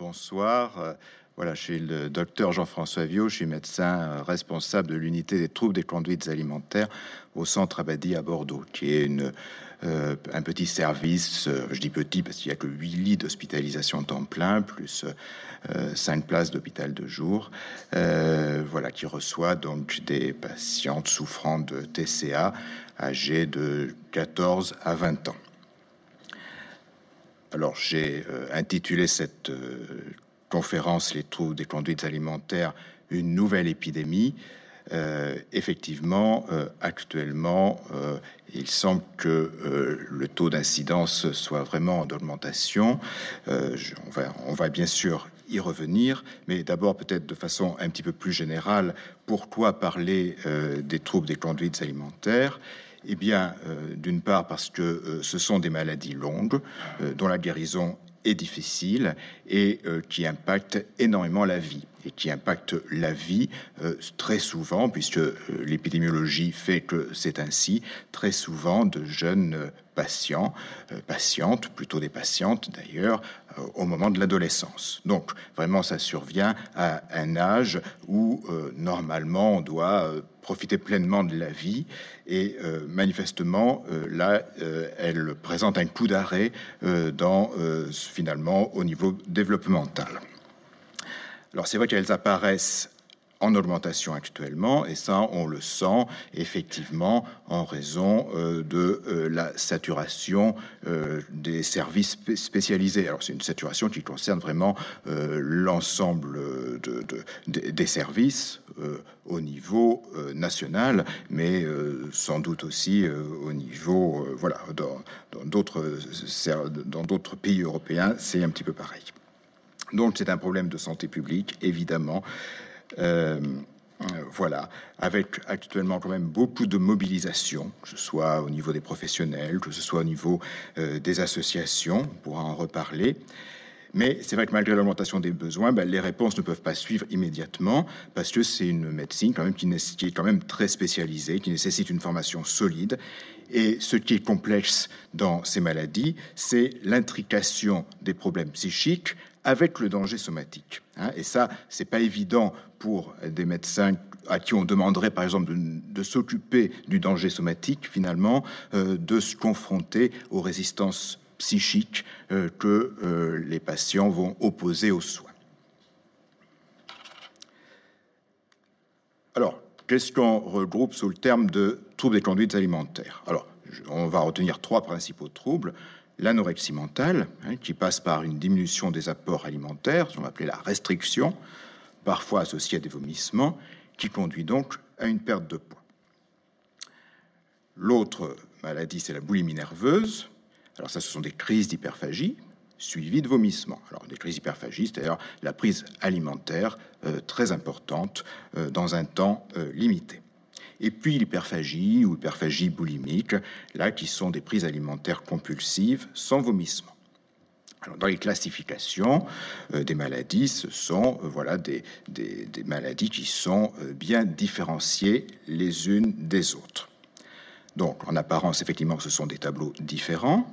bonsoir. Voilà, je suis le docteur Jean-François Viau, je suis médecin euh, responsable de l'unité des troubles des conduites alimentaires au centre Abadi à Bordeaux, qui est euh, un petit service, euh, je dis petit parce qu'il n'y a que 8 lits d'hospitalisation temps plein, plus 5 places d'hôpital de jour, voilà, qui reçoit donc des patientes souffrant de TCA âgées de 14 à 20 ans. Alors j'ai intitulé cette conférence Les troubles des conduites alimentaires, une nouvelle épidémie. Euh, effectivement, euh, actuellement, euh, il semble que le taux d'incidence soit vraiment en augmentation. on va bien sûr y revenir, mais d'abord peut-être de façon un petit peu plus générale, pourquoi parler des troubles des conduites alimentaires? Eh bien, d'une part parce que ce sont des maladies longues dont la guérison est difficile et euh, qui impacte énormément la vie et qui impacte la vie euh, très souvent, puisque euh, l'épidémiologie fait que c'est ainsi, très souvent de jeunes patients, patientes, plutôt des patientes d'ailleurs, au moment de l'adolescence. Donc vraiment, ça survient à un âge où normalement on doit profiter pleinement de la vie. Et euh, manifestement, euh, là, euh, elle présente un coup d'arrêt finalement au niveau développemental. Alors c'est vrai qu'elles apparaissent en augmentation actuellement, et ça, on le sent effectivement en raison euh, de euh, la saturation euh, des services spécialisés. Alors, c'est une saturation qui concerne vraiment l'ensemble de, des services au niveau national, mais sans doute aussi au niveau, voilà, dans d'autres dans d'autres pays européens, c'est un petit peu pareil. Donc, c'est un problème de santé publique, évidemment. Euh, voilà, avec actuellement quand même beaucoup de mobilisation, que ce soit au niveau des professionnels, que ce soit au niveau euh, des associations, on pourra en reparler. Mais c'est vrai que malgré l'augmentation des besoins, ben, les réponses ne peuvent pas suivre immédiatement parce que c'est une médecine quand même qui, est quand même très spécialisée, qui nécessite une formation solide. Et ce qui est complexe dans ces maladies, c'est l'intrication des problèmes psychiques avec le danger somatique. Hein. et ça, c'est pas évident pour des médecins à qui on demanderait par exemple de, s'occuper du danger somatique, finalement, euh, de se confronter aux résistances psychiques euh, que euh, les patients vont opposer aux soins. Alors, qu'est-ce qu'on regroupe sous le terme de troubles des conduites alimentaires? Alors, on va retenir trois principaux troubles l'anorexie mentale, hein, qui passe par une diminution des apports alimentaires, ce qu'on va la restriction, parfois associée à des vomissements, qui conduit donc à une perte de poids. L'autre maladie, c'est la boulimie nerveuse. Alors ça, ce sont des crises d'hyperphagie suivies de vomissements. Alors des crises d'hyperphagie, c'est-à-dire la prise alimentaire euh, très importante euh, dans un temps euh, limité et puis l'hyperphagie ou hyperphagie boulimique, là qui sont des prises alimentaires compulsives sans vomissement. Alors, dans les classifications euh, des maladies, ce sont euh, voilà des, maladies qui sont euh, bien différenciées les unes des autres. Donc, en apparence, effectivement, ce sont des tableaux différents.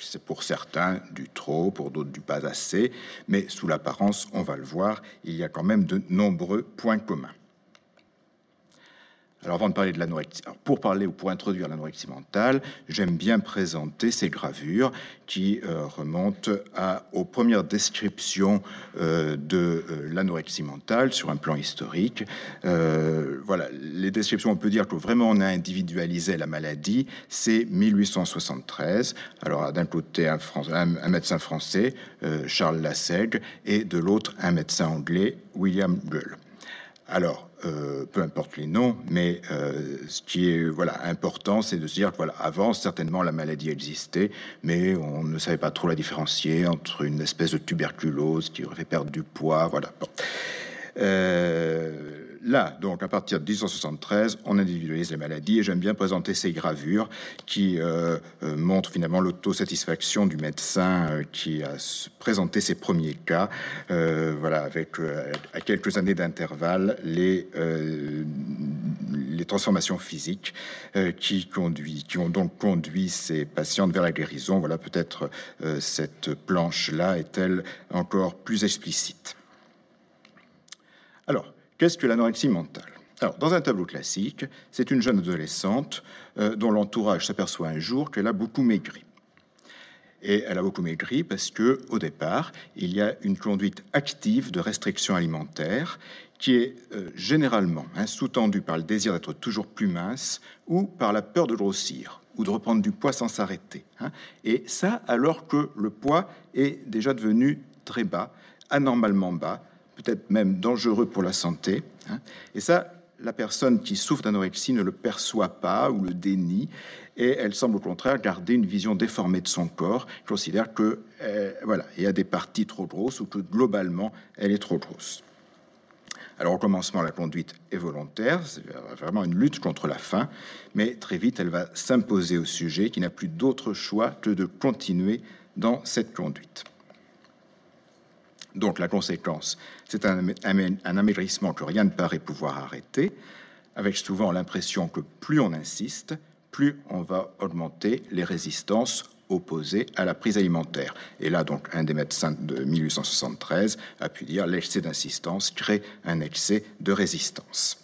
C'est pour certains du trop, pour d'autres du pas assez, mais sous l'apparence, on va le voir, il y a quand même de nombreux points communs. Alors avant de parler de l'anorexie, pour parler ou pour introduire l'anorexie mentale, j'aime bien présenter ces gravures qui euh, remontent aux premières descriptions euh, de euh, l'anorexie mentale sur un plan historique. voilà, les descriptions, on peut dire que vraiment on a individualisé la maladie, c'est 1873. Alors d'un côté un, un, médecin français, Charles Lassègue, et de l'autre un médecin anglais, William Gull. Alors, euh, peu importe les noms, mais euh, ce qui est voilà important, c'est de se dire que voilà, avant certainement la maladie existait, mais on ne savait pas trop la différencier entre une espèce de tuberculose qui aurait fait perdre du poids, voilà. Euh, là, donc à partir de 1873, on individualise les maladies et j'aime bien présenter ces gravures qui euh, euh, montrent finalement l'autosatisfaction du médecin euh, qui a présenté ses premiers cas, voilà, avec à quelques années d'intervalle les les transformations physiques qui, conduit, qui ont donc conduit ces patientes vers la guérison. Voilà, peut-être cette planche-là est-elle encore plus explicite. Alors, qu'est-ce que l'anorexie mentale? Alors, dans un tableau classique, c'est une jeune adolescente dont l'entourage s'aperçoit un jour qu'elle a beaucoup maigri. Et elle a beaucoup maigri parce que, au départ, il y a une conduite active de restriction alimentaire qui est euh, généralement hein, sous-tendue par le désir d'être toujours plus mince ou par la peur de grossir ou de reprendre du poids sans s'arrêter. Hein. Et ça, alors que le poids est déjà devenu très bas, anormalement bas, peut-être même dangereux pour la santé. Hein. Et ça, la personne qui souffre d'anorexie ne le perçoit pas ou le dénie et elle semble au contraire garder une vision déformée de son corps, considère que euh, voilà, il y a des parties trop grosses ou que globalement elle est trop grosse. Alors au commencement, la conduite est volontaire, c'est vraiment une lutte contre la faim, mais très vite, elle va s'imposer au sujet qui n'a plus d'autre choix que de continuer dans cette conduite. Donc la conséquence, c'est un, un amaigrissement que rien ne paraît pouvoir arrêter, avec souvent l'impression que plus on insiste, plus on va augmenter les résistances opposées à la prise alimentaire. Et là, donc, un des médecins de 1873 a pu dire l'excès d'insistance crée un excès de résistance.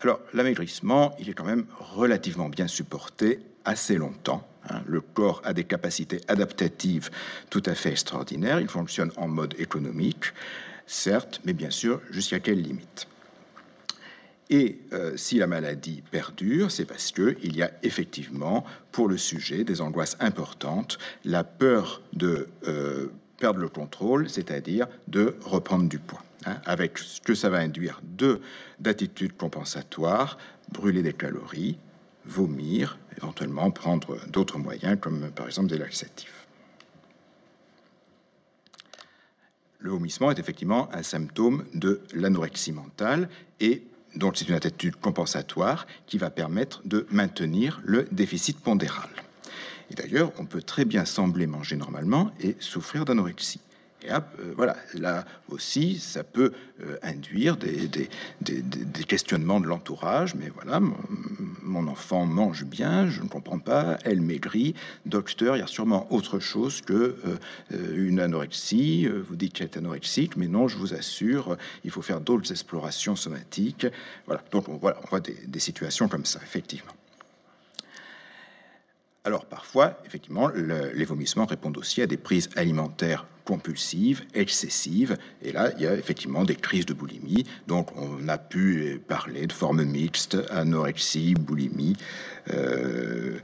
Alors, l'amaigrissement, il est quand même relativement bien supporté assez longtemps. Hein. Le corps a des capacités adaptatives tout à fait extraordinaires. Il fonctionne en mode économique, certes, mais bien sûr, jusqu'à quelle limite? Et euh, si la maladie perdure, c'est parce qu'il y a effectivement pour le sujet des angoisses importantes, la peur de euh, perdre le contrôle, c'est-à-dire de reprendre du poids, hein, avec ce que ça va induire de d'attitudes compensatoires, brûler des calories, vomir, éventuellement prendre d'autres moyens comme par exemple des laxatifs. Le vomissement est effectivement un symptôme de l'anorexie mentale et donc c'est une attitude compensatoire qui va permettre de maintenir le déficit pondéral. Et d'ailleurs, on peut très bien sembler manger normalement et souffrir d'anorexie. Et euh, voilà, là aussi, ça peut euh, induire des, questionnements de l'entourage. Mais voilà, mon, enfant mange bien, je ne comprends pas, elle maigrit. Docteur, il y a sûrement autre chose que euh, une anorexie. Vous dites qu'elle est anorexique, mais non, je vous assure, il faut faire d'autres explorations somatiques. Voilà, donc on, voilà, on voit des situations comme ça, effectivement. Alors parfois, effectivement, les vomissements répondent aussi à des prises alimentaires compulsives, excessives, et là, il y a effectivement des crises de boulimie. Donc on a pu parler de formes mixtes, anorexie, boulimie. Euh,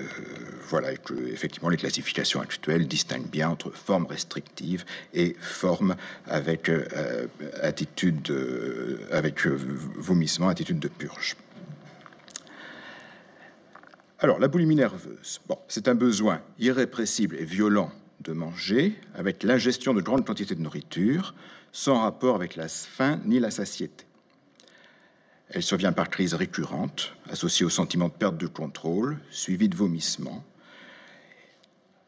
euh, voilà, effectivement les classifications actuelles distinguent bien entre formes restrictives et formes avec euh, attitude, avec vomissement, attitude de purge. Alors, la boulimie nerveuse, bon, c'est un besoin irrépressible et violent de manger avec l'ingestion de grandes quantités de nourriture sans rapport avec la faim ni la satiété. Elle survient par crise récurrente, associée au sentiment de perte de contrôle, suivi de vomissements.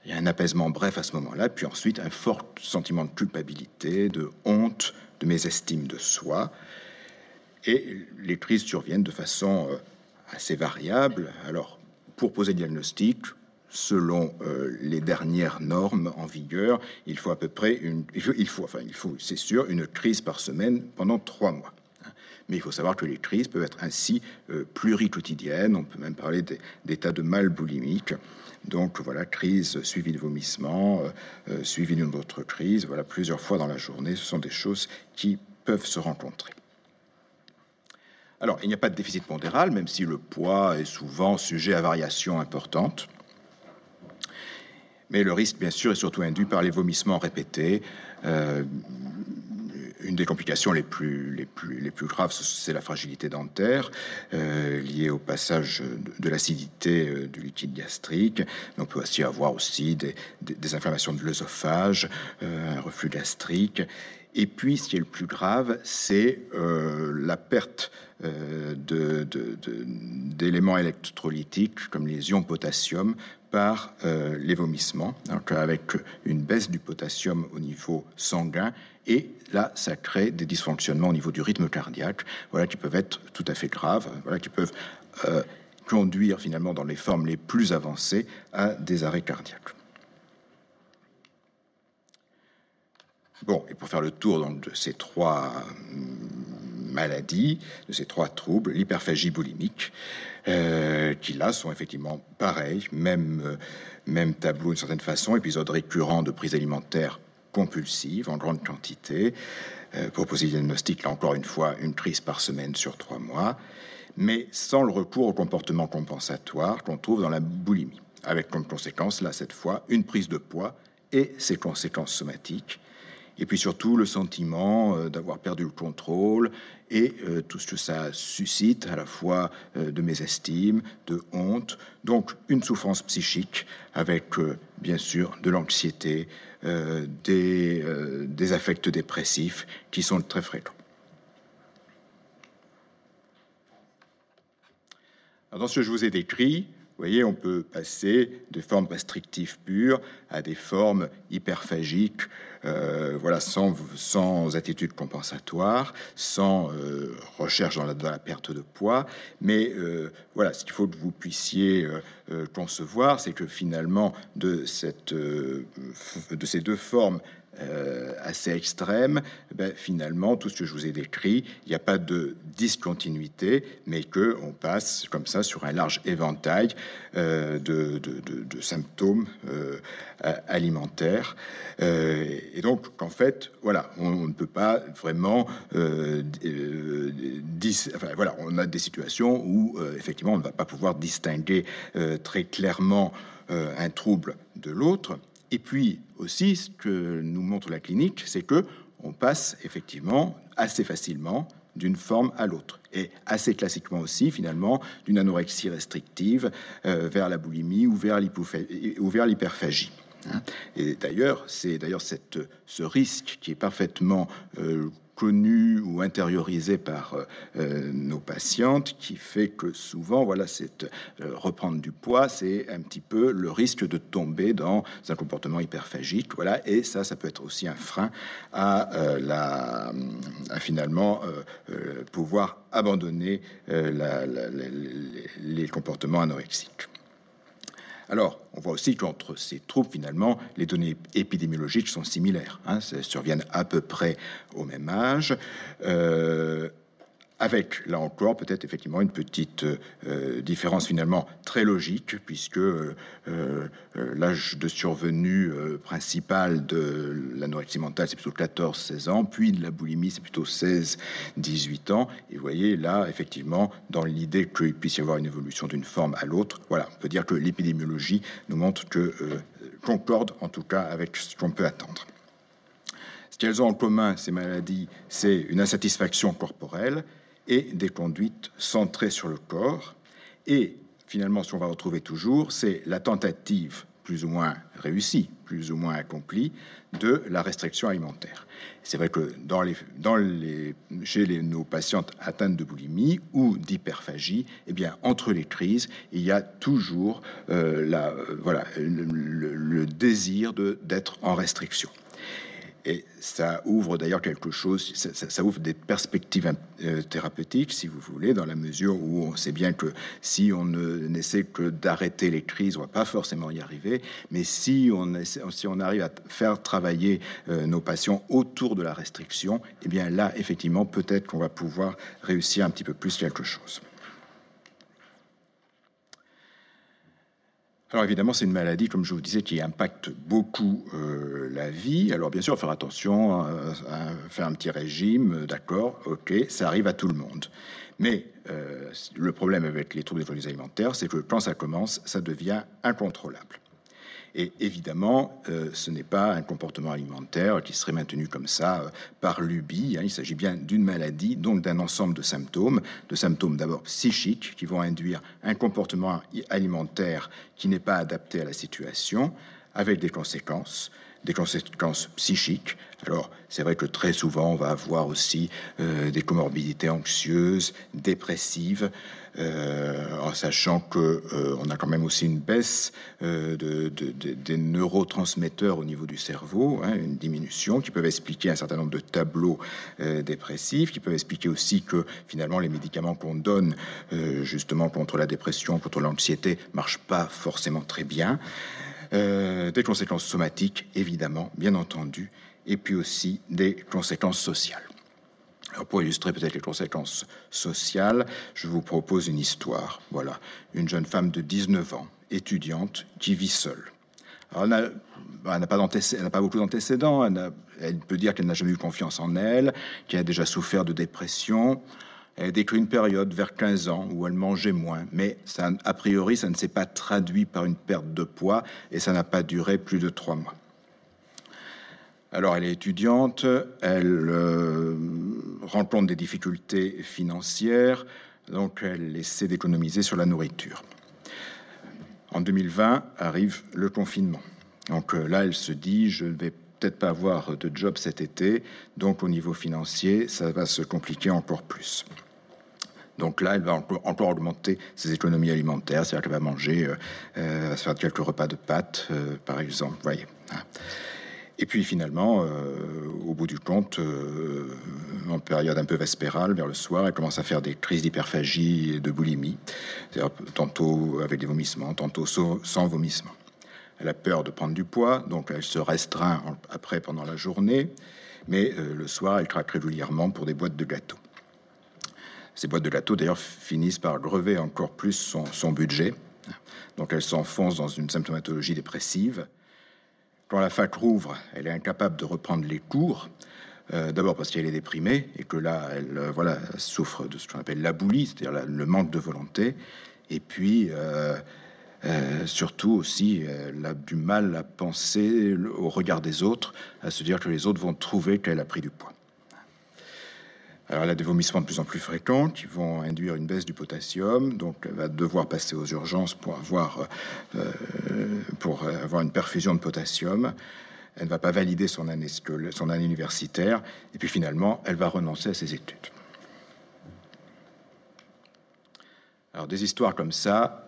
Il y a un apaisement bref à ce moment-là, puis ensuite un fort sentiment de culpabilité, de honte, de mésestime de soi. Et les crises surviennent de façon euh, assez variable. Alors, pour poser le diagnostic, selon euh, les dernières normes en vigueur, il faut à peu près une, il faut, enfin, il faut, c'est sûr, une crise par semaine pendant trois mois. Mais il faut savoir que les crises peuvent être ainsi euh. On peut même parler d'états de mal boulimique. Donc voilà, crise suivie de vomissement, euh, suivie d'une autre crise. Voilà, plusieurs fois dans la journée, ce sont des choses qui peuvent se rencontrer. Alors, il n'y a pas de déficit pondéral, même si le poids est souvent sujet à variations importantes. Mais le risque, bien sûr, est surtout induit par les vomissements répétés. Euh, une des complications les plus, les plus, les plus graves, c'est la fragilité dentaire euh, liée au passage de, l'acidité euh, du liquide gastrique. on peut aussi avoir aussi des, des, inflammations de l'œsophage, un reflux gastrique Et puis, ce qui est le plus grave, c'est la perte d'éléments électrolytiques comme les ions potassium par les vomissements, donc avec une baisse du potassium au niveau sanguin et là, ça crée des dysfonctionnements au niveau du rythme cardiaque, voilà, qui peuvent être tout à fait graves, voilà, qui peuvent euh, conduire finalement dans les formes les plus avancées à des arrêts cardiaques. Bon, et pour faire le tour de ces trois hum, maladies, de ces trois troubles, l'hyperphagie boulimique, euh, qui là sont effectivement pareils, même, euh, même tableau d'une certaine façon, épisode récurrent de prise alimentaire compulsive en grande quantité. Euh, pour poser diagnostic, là encore une fois, une crise par semaine sur trois mois, mais sans le recours au comportement compensatoire qu'on trouve dans la boulimie, avec comme conséquence, là, cette fois, une prise de poids et ses conséquences somatiques, et puis surtout le sentiment euh, d'avoir perdu le contrôle et euh, tout ce que ça suscite à la fois euh, de mésestime, de honte, donc une souffrance psychique avec bien sûr de l'anxiété, des, des affects dépressifs qui sont très fréquents. dans ce que je vous ai décrit, voyez, on peut passer de formes restrictives pures à des formes hyperphagiques, euh, voilà, sans, sans attitude compensatoire, sans euh, recherche dans la, la, perte de poids. Mais euh, voilà, ce qu'il faut que vous puissiez concevoir, c'est que finalement, de, cette, de ces deux formes euh, assez extrême, ben, finalement, tout ce que je vous ai décrit, il n'y a pas de discontinuité, mais que on passe comme ça sur un large éventail euh, de, symptômes euh, alimentaires. et donc, qu'en fait, voilà, on, ne peut pas vraiment... enfin, voilà, on a des situations où, effectivement, on ne va pas pouvoir distinguer très clairement un trouble de l'autre. Et puis aussi, ce que nous montre la clinique, c'est que on passe effectivement assez facilement d'une forme à l'autre. Et assez classiquement aussi, finalement, d'une anorexie restrictive euh, vers la boulimie ou vers l'hyperphagie. Hein. Et d'ailleurs, c'est d'ailleurs ce risque qui est parfaitement euh, connu ou intériorisé par euh, euh, nos patientes, qui fait que souvent, voilà, c'est euh, reprendre du poids, c'est un petit peu le risque de tomber dans un comportement hyperphagique, voilà, et ça, ça peut être aussi un frein à finalement pouvoir abandonner les comportements anorexiques. Alors, on voit aussi qu'entre ces troubles, finalement, les données épidémiologiques sont similaires. Hein, surviennent à peu près au même âge. Euh, avec là encore peut-être effectivement une petite euh, différence finalement très logique puisque euh, euh, l'âge de survenue principal de l'anorexie mentale c'est plutôt 14-16 ans puis de la boulimie c'est plutôt 16-18 ans. Et vous voyez là effectivement dans l'idée qu'il puisse y avoir une évolution d'une forme à l'autre voilà on peut dire que l'épidémiologie nous montre que concorde en tout cas avec ce qu'on peut attendre. Ce qu'elles ont en commun, ces maladies, c'est une insatisfaction corporelle, et des conduites centrées sur le corps. Et finalement, ce qu'on va retrouver toujours, c'est la tentative plus ou moins réussie, plus ou moins accomplie, de la restriction alimentaire. C'est vrai que dans les, dans les, chez les, nos patientes atteintes de boulimie ou d'hyperphagie, eh bien, entre les crises, il y a toujours euh, la, euh, voilà, le, le désir d'être en restriction. Et ça ouvre d'ailleurs quelque chose, ça, ouvre des perspectives euh, thérapeutiques, si vous voulez, dans la mesure où on sait bien que si on n'essaie que d'arrêter les crises, on va pas forcément y arriver. Mais si on, si on arrive à faire travailler euh, nos patients autour de la restriction, eh bien là, effectivement, peut-être qu'on va pouvoir réussir un petit peu plus quelque chose. Alors évidemment, c'est une maladie, comme je vous disais, qui impacte beaucoup euh, la vie. Alors bien sûr, faire attention, euh, faire un petit régime, d'accord, ok, ça arrive à tout le monde. Mais euh, le problème avec les troubles des alimentaires, c'est que quand ça commence, ça devient incontrôlable. Et évidemment, euh, ce n'est pas un comportement alimentaire qui serait maintenu comme ça euh, par lubie. Hein. Il s'agit bien d'une maladie, donc d'un ensemble de symptômes, de symptômes d'abord psychiques qui vont induire un comportement alimentaire qui n'est pas adapté à la situation, avec des conséquences des conséquences psychiques. Alors, c'est vrai que très souvent, on va avoir aussi euh, des comorbidités anxieuses, dépressives, euh, en sachant que euh, on a quand même aussi une baisse de, des neurotransmetteurs au niveau du cerveau, hein, une diminution qui peuvent expliquer un certain nombre de tableaux dépressifs, qui peuvent expliquer aussi que finalement les médicaments qu'on donne justement contre la dépression, contre l'anxiété, marchent pas forcément très bien. Des conséquences somatiques, évidemment, bien entendu, et puis aussi des conséquences sociales. Alors pour illustrer peut-être les conséquences sociales, je vous propose une histoire. Voilà, une jeune femme de 19 ans, étudiante, qui vit seule. elle n'a pas, pas, beaucoup d'antécédents, elle, elle, peut dire qu'elle n'a jamais eu confiance en elle, qu'elle a déjà souffert de dépression. Elle décrit une période vers 15 ans où elle mangeait moins, mais a priori, ça ne s'est pas traduit par une perte de poids et ça n'a pas duré plus de trois mois. Alors elle est étudiante, elle euh, rencontre des difficultés financières, donc elle essaie d'économiser sur la nourriture. En 2020 arrive le confinement. Donc euh, là, elle se dit, je ne vais peut-être pas avoir de job cet été, donc au niveau financier, ça va se compliquer encore plus. Donc là, elle va encore augmenter ses économies alimentaires, c'est-à-dire qu'elle va manger, euh, va se faire quelques repas de pâtes, par exemple. Voyez. Hein. Et puis finalement, euh, au bout du compte, euh, en période un peu vespérale, vers le soir, elle commence à faire des crises d'hyperphagie et de boulimie, tantôt avec des vomissements, tantôt sans vomissement. Elle a peur de prendre du poids, donc elle se restreint après pendant la journée, mais euh, le soir, elle craque régulièrement pour des boîtes de gâteaux. Ces boîtes de gâteaux, d'ailleurs, finissent par grever encore plus son, budget. Donc elle s'enfonce dans une symptomatologie dépressive quand la fac rouvre, elle est incapable de reprendre les cours. Euh, d'abord parce qu'elle est déprimée et que là, elle euh, voilà, souffre de ce qu'on appelle la boulie, c'est-à-dire le manque de volonté. Et puis, euh, surtout aussi, elle a du mal à penser au regard des autres, à se dire que les autres vont trouver qu'elle a pris du poids. Alors elle a des vomissements de plus en plus fréquents qui vont induire une baisse du potassium, donc elle va devoir passer aux urgences pour avoir, euh, pour avoir une perfusion de potassium. Elle ne va pas valider son année, son année universitaire, et puis finalement, elle va renoncer à ses études. Alors des histoires comme ça,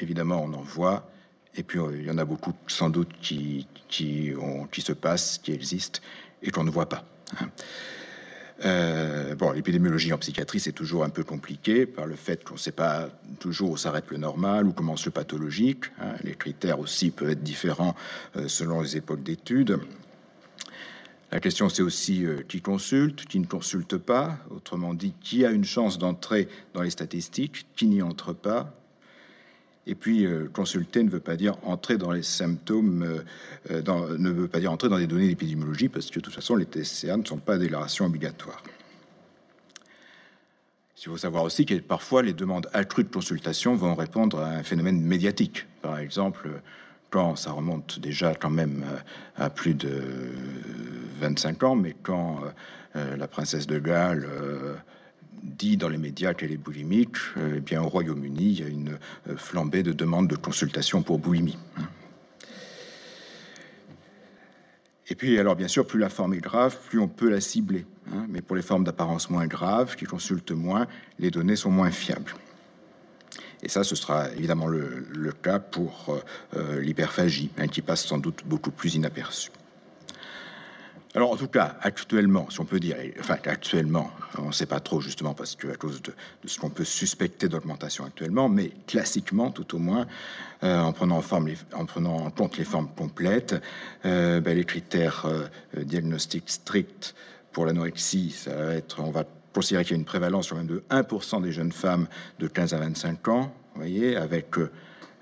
évidemment, on en voit, et puis euh, il y en a beaucoup sans doute qui, qui se passent, qui existent, et qu'on ne voit pas. Hein. Euh, bon, l'épidémiologie en psychiatrie, c'est toujours un peu compliqué par le fait qu'on ne sait pas toujours où s'arrête le normal, où commence le pathologique. Hein. Les critères aussi peuvent être différents euh, selon les époques d'études. La question, c'est aussi euh, qui consulte, qui ne consulte pas. Autrement dit, qui a une chance d'entrer dans les statistiques, qui n'y entre pas. Et puis, euh, consulter ne veut pas dire entrer dans les symptômes, euh, euh, dans, ne veut pas dire entrer dans les données d'épidémiologie, parce que de toute façon, les TCA ne sont pas des déclarations obligatoires. Il faut savoir aussi que parfois, les demandes accrues de consultation vont répondre à un phénomène médiatique. Par exemple, quand ça remonte déjà quand même à plus de 25 ans, mais quand la princesse de Galles dit dans les médias qu'elle est boulimique, eh bien au Royaume-Uni, il y a une euh, flambée de demandes de consultation pour boulimie. Hein. Et puis, alors bien sûr, plus la forme est grave, plus on peut la cibler. Hein. Mais pour les formes d'apparence moins graves, qui consultent moins, les données sont moins fiables. Et ça, ce sera évidemment le, cas pour euh, euh, l'hyperphagie, hein, qui passe sans doute beaucoup plus inaperçu. Alors en tout cas, actuellement, si on peut dire, enfin actuellement, on ne sait pas trop justement parce que à cause de, ce qu'on peut suspecter d'augmentation actuellement, mais classiquement, tout au moins, euh, en prenant en compte les formes complètes, euh, ben, les critères euh, diagnostiques stricts pour l'anorexie, ça va être, on va considérer qu'il y a une prévalence sur même de 1% des jeunes femmes de 15 à 25 ans, vous voyez, avec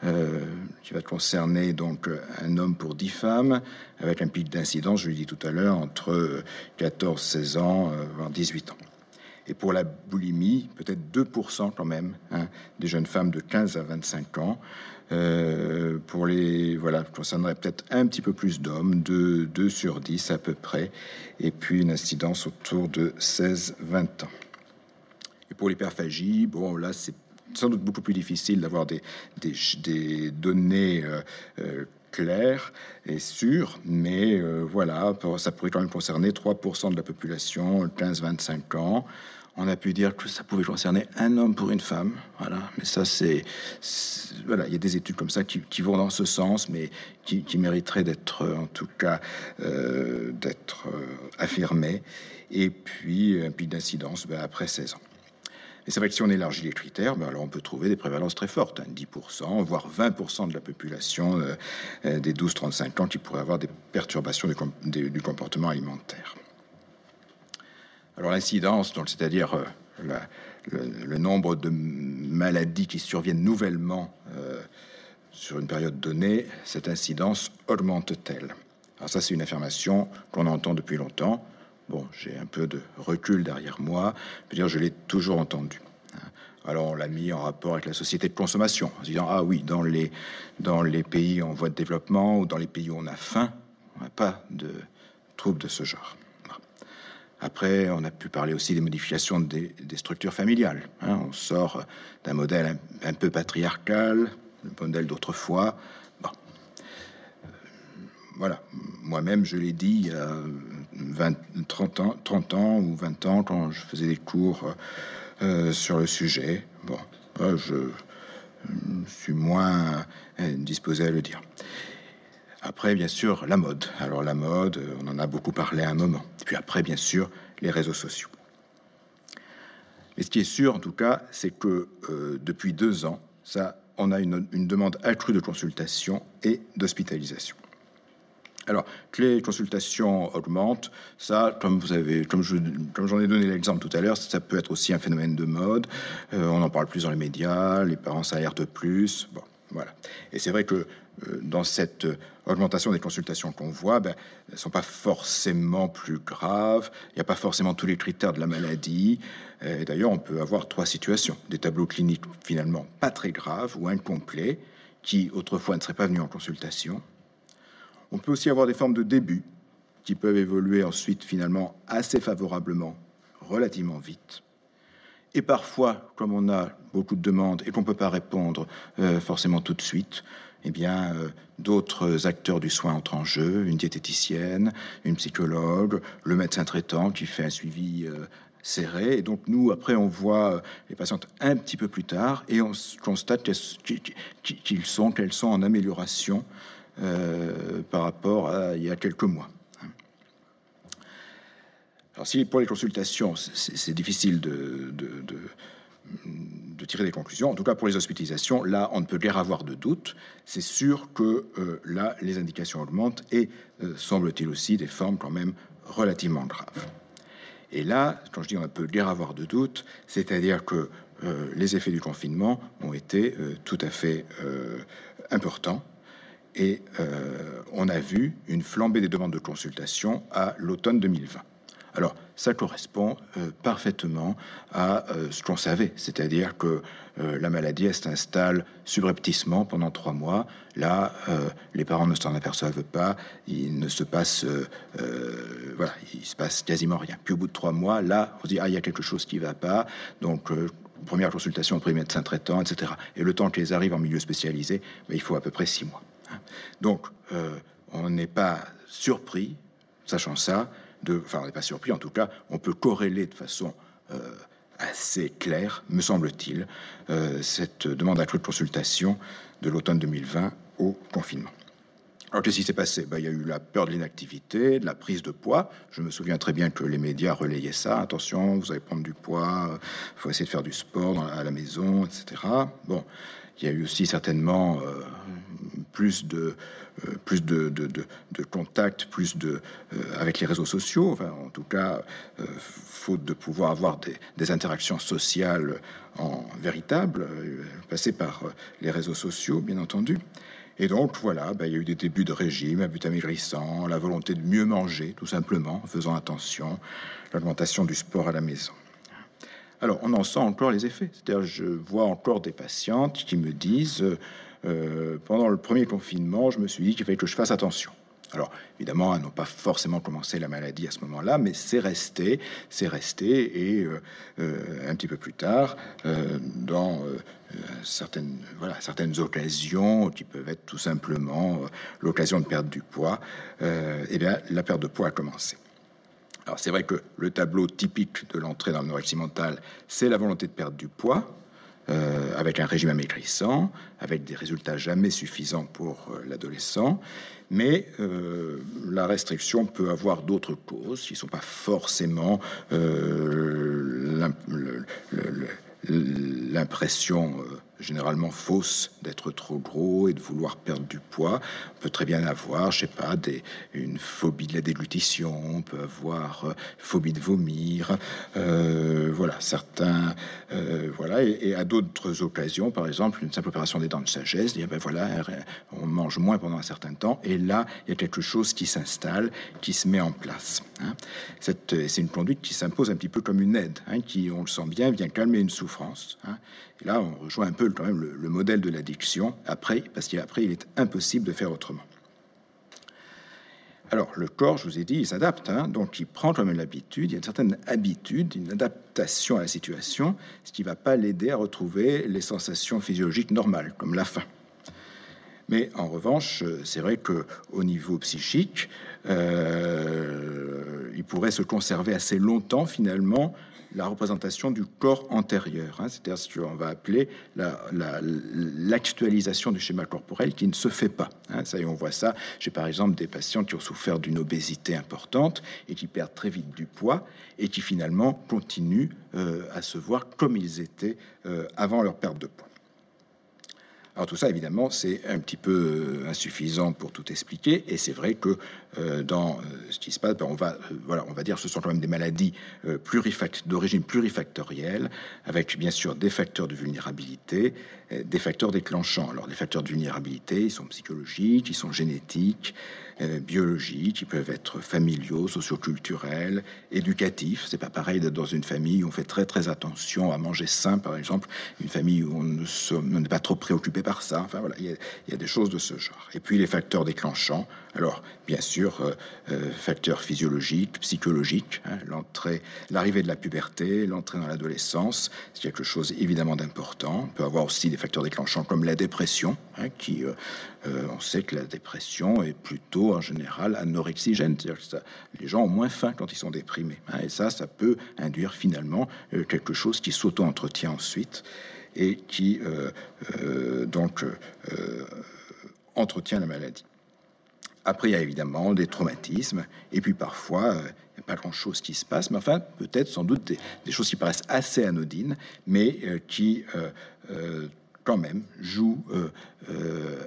euh, qui va concerner donc un homme pour 10 femmes, avec un pic d'incidence, je l'ai dit tout à l'heure, entre 14, 16 ans, euh, voire 18 ans. Et pour la boulimie, peut-être 2% quand même hein, des jeunes femmes de 15 à 25 ans. Euh, pour les, voilà, concernerait peut-être un petit peu plus d'hommes, 2, 2 sur 10 à peu près, et puis une incidence autour de 16-20 ans. Et pour l'hyperphagie, bon, là, c'est sans doute beaucoup plus difficile d'avoir des, données euh, euh, clair et sûr, mais voilà, ça pourrait quand même concerner 3% de la population 15-25 ans on a pu dire que ça pouvait concerner un homme pour une femme. Voilà, mais ça, c'est. Voilà, il y a des études comme ça qui, vont dans ce sens, mais qui, mériteraient d'être, en tout cas, euh, d'être euh, affirmées. Et puis, un pic d'incidence ben, après 16 ans. Et c'est vrai que si on élargit les critères, ben alors on peut trouver des prévalences très fortes, 10%, hein, voire 20% de la population euh, des 12-35 ans qui pourraient avoir des perturbations du comportement alimentaire. Alors l'incidence, c'est-à-dire euh, le, nombre de maladies qui surviennent nouvellement euh, sur une période donnée, cette incidence augmente-t-elle? Alors ça, c'est une affirmation qu'on entend depuis longtemps. Bon, j'ai un peu de recul derrière moi. Je veux dire, je l'ai toujours entendu. Alors on l'a mis en rapport avec la société de consommation, en disant ah oui, dans les dans les pays en voie de développement ou dans les pays où on a faim, on n'a pas de troubles de ce genre. Après, on a pu parler aussi des modifications des, structures familiales. Hein. On sort d'un modèle un, peu patriarcal, le modèle d'autrefois. Euh, voilà, moi-même, je l'ai dit a 20, 30, ans, 30 ans ou 20 ans quand je faisais des cours euh, sur le sujet. Bon, euh, je suis moins disposé à le dire. Après, bien sûr, la mode. Alors la mode, on en a beaucoup parlé à un moment. Et puis après, bien sûr, les réseaux sociaux. Mais ce qui est sûr, en tout cas, c'est que euh, depuis deux ans, ça, on a une, demande accrue de consultation et d'hospitalisation. Alors, que les consultations augmentent, ça, comme vous avez, comme je, comme j'en ai donné l'exemple tout à l'heure, ça peut être aussi un phénomène de mode. Euh, on en parle plus dans les médias, les parents s'alertent plus. Bon, voilà. Et c'est vrai que euh, dans cette augmentation des consultations qu'on voit, ben, ne sont pas forcément plus graves. Il n'y a pas forcément tous les critères de la maladie. Et d'ailleurs, on peut avoir trois situations des tableaux cliniques finalement pas très graves ou incomplets, qui autrefois ne seraient pas venus en consultation. On peut aussi avoir des formes de début qui peuvent évoluer ensuite finalement assez favorablement, relativement vite. Et parfois, comme on a beaucoup de demandes et qu'on ne peut pas répondre euh, forcément tout de suite, eh bien, euh, d'autres acteurs du soin entrent en jeu, une diététicienne, une psychologue, le médecin traitant qui fait un suivi euh, serré. Et donc, nous, après, on voit les patientes un petit peu plus tard et on constate qu'ils qu'elles sont en amélioration par rapport à il y a quelques mois. Alors, si pour les consultations, c'est difficile de de tirer des conclusions. En tout cas, pour les hospitalisations, là, on ne peut guère avoir de doute. C'est sûr que euh, là, les indications augmentent et euh, semble-t-il aussi des formes quand même relativement graves. Et là, quand je dis on ne peut guère avoir de doute, c'est-à-dire que euh, les effets du confinement ont été tout à fait importants. Et on a vu une flambée des demandes de consultation à l'automne 2020. Alors, ça correspond euh, parfaitement à euh, ce qu'on savait, c'est-à-dire que euh, la maladie s'installe subrepticement pendant trois mois. Là, les parents ne s'en aperçoivent pas, il ne se passe, voilà, il se passe quasiment rien. Puis au bout de trois mois, là, on se dit ah il y a quelque chose qui va pas, donc première consultation auprès du médecin traitant, etc. Et le temps qu'ils arrivent en milieu spécialisé, ben, il faut à peu près six mois. Donc, on n'est pas surpris, sachant ça, enfin on n'est pas surpris, en tout cas, on peut corréler de façon euh, assez claire, me semble-t-il, euh, cette demande d'accru de consultation de l'automne 2020 au confinement. Alors, qu'est-ce qui s'est passé? Ben, Il y a eu la peur de l'inactivité, de la prise de poids. Je me souviens très bien que les médias relayaient ça. Attention, vous allez prendre du poids, il faut essayer de faire du sport à la maison, etc. Bon, il y a eu aussi certainement euh, plus de euh, plus de, de, de, contact, plus de euh, avec les réseaux sociaux. Enfin, en tout cas, faute de pouvoir avoir des, des, interactions sociales en véritable, passer par les réseaux sociaux, bien entendu. Et donc, voilà, ben, il y a eu des débuts de régime, un but amaigrissant, la volonté de mieux manger, tout simplement, en faisant attention, l'augmentation du sport à la maison. Alors, on en sent encore les effets. C'est-à-dire, je vois encore des patientes qui me disent, euh, pendant le premier confinement, je me suis dit qu'il fallait que je fasse attention. Alors, évidemment, elles n'ont pas forcément commencé la maladie à ce moment-là, mais c'est resté, c'est resté. Et euh, euh, un petit peu plus tard, dans certaines, voilà, certaines occasions qui peuvent être tout simplement l'occasion de perdre du poids, eh bien, la perte de poids a commencé. Alors c'est vrai que le tableau typique de l'entrée dans l'anorexie mentale, c'est la volonté de perdre du poids, euh, avec un régime amaigrissant, avec des résultats jamais suffisants pour euh, l'adolescent. Mais euh, la restriction peut avoir d'autres causes qui ne sont pas forcément l'impression généralement fausse d'être trop gros et de vouloir perdre du poids. On peut très bien avoir, je sais pas, des, une phobie de la déglutition, on peut avoir euh, phobie de vomir, euh, voilà, certains, euh, voilà, et, à d'autres occasions, par exemple, une simple opération des dents de sagesse, dire ben voilà, on mange moins pendant un certain temps, et là, il y a quelque chose qui s'installe, qui se met en place. Hein. C'est une conduite qui s'impose un petit peu comme une aide, hein, qui, on le sent bien, vient calmer une souffrance. Hein. Et là, on rejoint un peu quand même le, modèle de l'addiction, après, parce qu'après, il est impossible de faire autrement. Alors, le corps, je vous ai dit, il s'adapte, hein. donc il prend quand même l'habitude, il y a une certaine habitude, une adaptation à la situation, ce qui ne va pas l'aider à retrouver les sensations physiologiques normales, comme la faim. Mais en revanche, c'est vrai que au niveau psychique, euh, il pourrait se conserver assez longtemps finalement la représentation du corps antérieur, hein, c'est-à-dire ce qu'on va appeler l'actualisation du schéma corporel qui ne se fait pas. Hein. Ça on voit ça. J'ai par exemple des patients qui ont souffert d'une obésité importante et qui perdent très vite du poids et qui finalement continuent euh, à se voir comme ils étaient euh, avant leur perte de poids. Alors tout ça, évidemment, c'est un petit peu euh, insuffisant pour tout expliquer, et c'est vrai que euh, dans euh, ce qui se passe, ben, on va, voilà, on va dire, ce sont quand même des maladies d'origine plurifactorielle, avec bien sûr des facteurs de vulnérabilité, des facteurs déclenchants. Alors les facteurs de vulnérabilité, ils sont psychologiques, ils sont génétiques, biologiques, ils peuvent être familiaux, socioculturels, éducatifs. C'est pas pareil d'être dans une famille où on fait très très attention à manger sain, par exemple, une famille où on n'est pas trop préoccupé par ça. Enfin voilà, il y, a, des choses de ce genre. Et puis les facteurs déclenchants. Alors bien sûr, euh, euh, facteurs physiologiques, psychologiques, hein, l'entrée, l'arrivée de la puberté, l'entrée dans l'adolescence, c'est quelque chose évidemment d'important. On peut avoir aussi des facteurs déclenchants comme la dépression, hein, qui euh, on sait que la dépression est plutôt en général anorexigène, c'est-à-dire que les gens ont moins faim quand ils sont déprimés. Hein, et ça, ça peut induire finalement quelque chose qui s'auto-entretient ensuite et qui donc entretient la maladie. Après, il y a évidemment des traumatismes, et puis parfois, il n'y a pas grand-chose qui se passe, mais enfin, peut-être sans doute des, choses qui paraissent assez anodines, mais qui quand même jouent,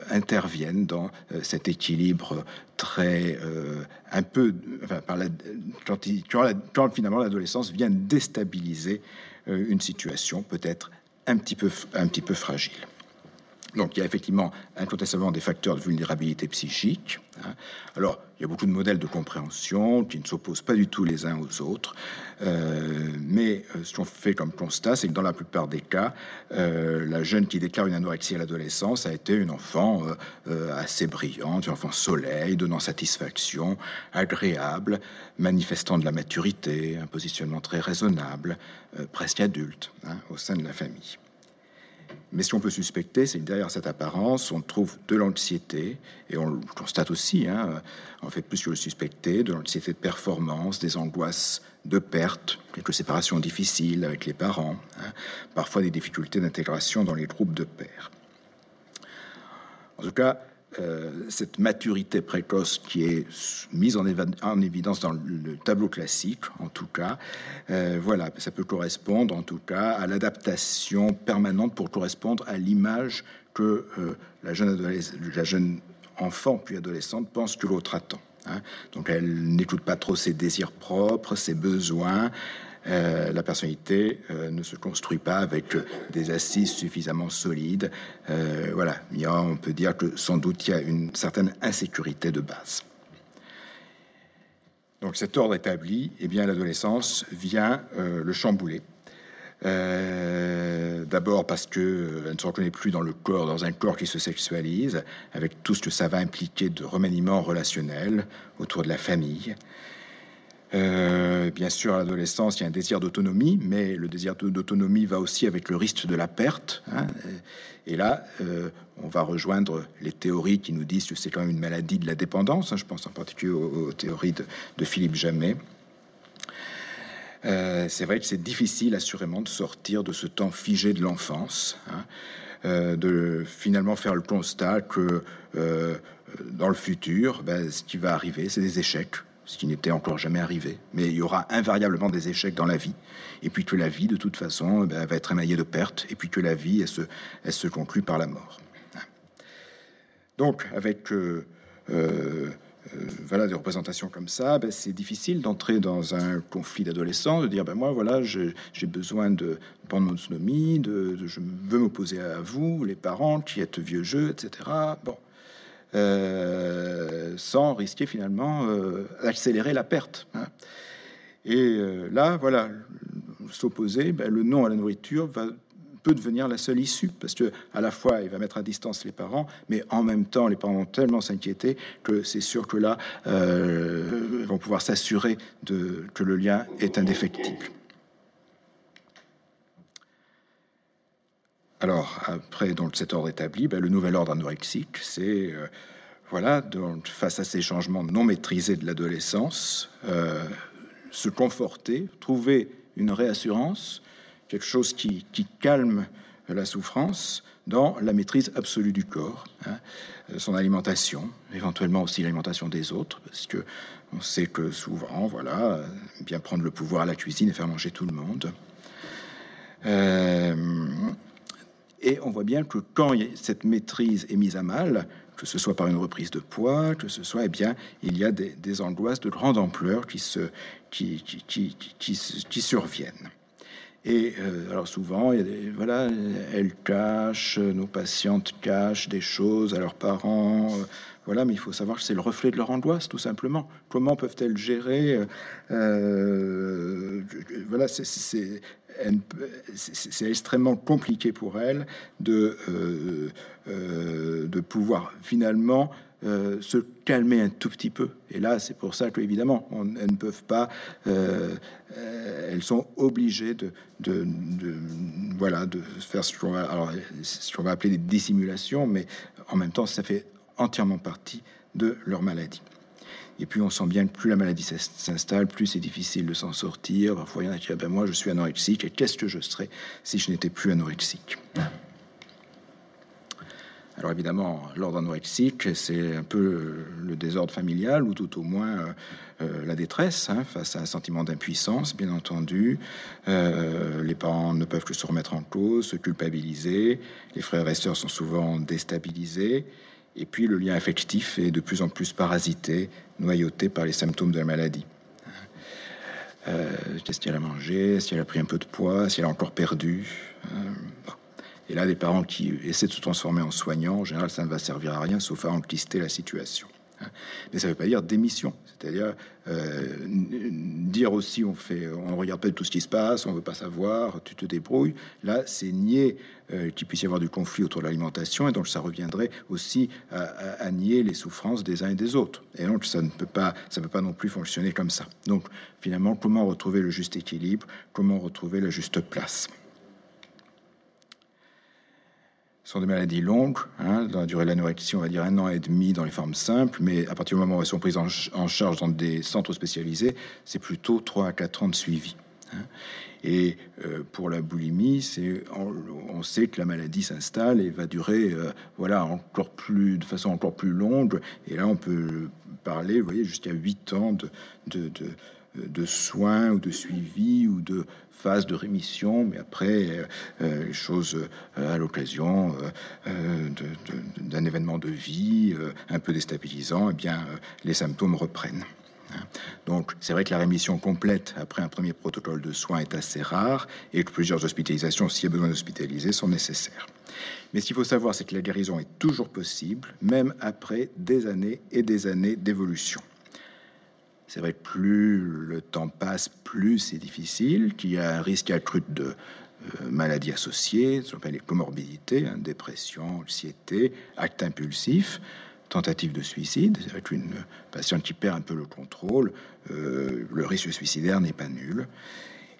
interviennent dans cet équilibre très un peu, enfin, quand, finalement l'adolescence vient déstabiliser une situation peut-être un petit peu fragile. Donc il y a effectivement incontestablement des facteurs de vulnérabilité psychique. Hein. Alors il y a beaucoup de modèles de compréhension qui ne s'opposent pas du tout les uns aux autres. Euh, mais euh, ce qu'on fait comme constat, c'est que dans la plupart des cas, euh, la jeune qui déclare une anorexie à l'adolescence a été une enfant assez brillante, une enfant soleil, donnant satisfaction, agréable, manifestant de la maturité, un positionnement très raisonnable, presque adulte hein, au sein de la famille. Mais ce qu'on peut suspecter, c'est que derrière cette apparence, on trouve de l'anxiété, et on le constate aussi, hein, en fait, plus que le suspecter, de l'anxiété de performance, des angoisses de perte, quelques séparations difficiles avec les parents, hein, parfois des difficultés d'intégration dans les groupes de pères. En tout cas, cette maturité précoce qui est mise en, évidence dans le tableau classique, en tout cas, euh, voilà, ça peut correspondre en tout cas à l'adaptation permanente pour correspondre à l'image que euh, la, jeune la jeune enfant puis adolescente pense que l'autre attend. Hein. Donc elle n'écoute pas trop ses désirs propres, ses besoins, euh, la personnalité euh, ne se construit pas avec des assises suffisamment solides. Euh, voilà, on peut dire que sans doute il y a une certaine insécurité de base. Donc cet ordre établi, eh bien l'adolescence vient le chambouler. D'abord parce que elle ne se reconnaît plus dans le corps, dans un corps qui se sexualise, avec tout ce que ça va impliquer de remaniement relationnel autour de la famille. Euh, bien sûr, à l'adolescence, il y a un désir d'autonomie, mais le désir d'autonomie va aussi avec le risque de la perte. Hein. Et là, euh, on va rejoindre les théories qui nous disent que c'est quand même une maladie de la dépendance. Hein. Je pense en particulier aux, théories de, Philippe Jamet. Euh, c'est vrai que c'est difficile, assurément, de sortir de ce temps figé de l'enfance, hein. de finalement faire le constat que dans le futur, ben, ce qui va arriver, c'est des échecs ce qui n'était encore jamais arrivé. Mais il y aura invariablement des échecs dans la vie, et puis que la vie, de toute façon, eh ben, va être émaillée de pertes, et puis que la vie, elle se, conclut par la mort. Donc, avec euh, euh, euh, voilà des représentations comme ça, ben, c'est difficile d'entrer dans un conflit d'adolescents, de dire ben moi voilà j'ai besoin de prendre mon autonomie, de, je veux m'opposer à vous, les parents qui êtes vieux jeux, etc. Bon, sans risquer finalement euh, d'accélérer la perte. Hein. Et euh, là, voilà, s'opposer, ben, le non à la nourriture va peut devenir la seule issue parce que à la fois il va mettre à distance les parents, mais en même temps les parents vont tellement s'inquiéter que c'est sûr que là ils vont pouvoir s'assurer que le lien est indéfectible. Alors, après donc, cet ordre établi, ben, le nouvel ordre anorexique, c'est euh, voilà, donc, face à ces changements non maîtrisés de l'adolescence, euh, se conforter, trouver une réassurance, quelque chose qui, calme la souffrance dans la maîtrise absolue du corps, hein, son alimentation, éventuellement aussi l'alimentation des autres, parce que on sait que souvent, voilà, bien prendre le pouvoir à la cuisine et faire manger tout le monde. Euh, et on voit bien que quand cette maîtrise est mise à mal, que ce soit par une reprise de poids, que ce soit, eh bien, il y a des, angoisses de grande ampleur qui, se, qui, surviennent. Et euh, alors souvent, voilà, elles cachent, nos patientes cachent des choses à leurs parents. Euh, voilà, mais il faut savoir que c'est le reflet de leur angoisse, tout simplement. Comment peuvent-elles gérer euh, Voilà, c'est c'est extrêmement compliqué pour elle de, euh, euh, de pouvoir finalement euh, se calmer un tout petit peu. Et là, c'est pour ça que évidemment, elles ne peuvent pas. elles sont obligées de, voilà de faire ce qu'on va appeler des dissimulations, mais en même temps, ça fait entièrement partie de leur maladie. Et puis on sent bien que plus la maladie s'installe, plus c'est difficile de s'en sortir. Parfois il y en a qui disent ben moi je suis anorexique et qu'est-ce que je serais si je n'étais plus anorexique? Alors évidemment, l'ordre anorexique, c'est un peu le désordre familial ou tout au moins euh, euh, la détresse hein, face à un sentiment d'impuissance, bien entendu. Euh, les parents ne peuvent que se remettre en cause, se culpabiliser. Les frères et sœurs sont souvent déstabilisés. Et puis le lien affectif est de plus en plus parasité, noyauté par les symptômes de la maladie. Euh, Qu'est-ce qu'elle a mangé Est-ce a pris un peu de poids? Est-ce a encore perdu? Euh, Et là, les parents qui essaient de se transformer en soignants, en général, ça ne va servir à rien, sauf à enquister la situation. Hein. Mais ça ne veut pas dire démission, c'est-à-dire euh, dire aussi on fait, on regarde pas tout ce qui se passe, on veut pas savoir, tu te débrouilles. Là, c'est nier euh, qu'il puisse y avoir du conflit autour de l'alimentation, et donc ça reviendrait aussi à, nier les souffrances des uns et des autres. Et donc ça ne peut pas, ça peut pas non plus fonctionner comme ça. Donc finalement, comment retrouver le juste équilibre, comment retrouver la juste place? Sont des maladies longues, hein, dans la durée de l'anorexie, on va dire un an et demi dans les formes simples, mais à partir du moment où elles sont prises en, charge dans des centres spécialisés, c'est plutôt 3 à 4 ans de suivi. Hein. Et euh, pour la boulimie, c'est on, sait que la maladie s'installe et va durer, euh, voilà, encore plus de façon encore plus longue. Et là, on peut parler, voyez, jusqu'à 8 ans de, de, de de soins ou de suivi ou de phase de rémission, mais après, euh, euh, les choses euh, à l'occasion d'un événement de vie un peu déstabilisant, eh bien, les symptômes reprennent. Hein. Donc, c'est vrai que la rémission complète après un premier protocole de soins est assez rare et que plusieurs hospitalisations, s'il y a besoin d'hospitaliser, sont nécessaires. Mais ce qu'il faut savoir, c'est que la guérison est toujours possible, même après des années et des années d'évolution. C'est vrai plus le temps passe, plus c'est difficile, qu'il y a un risque accru de euh, maladies associées, ce qu'on appelle les comorbidités, hein, dépression, anxiété, actes impulsifs. tentative de suicide, avec une patiente qui perd un peu le contrôle, euh, le risque suicidaire n'est pas nul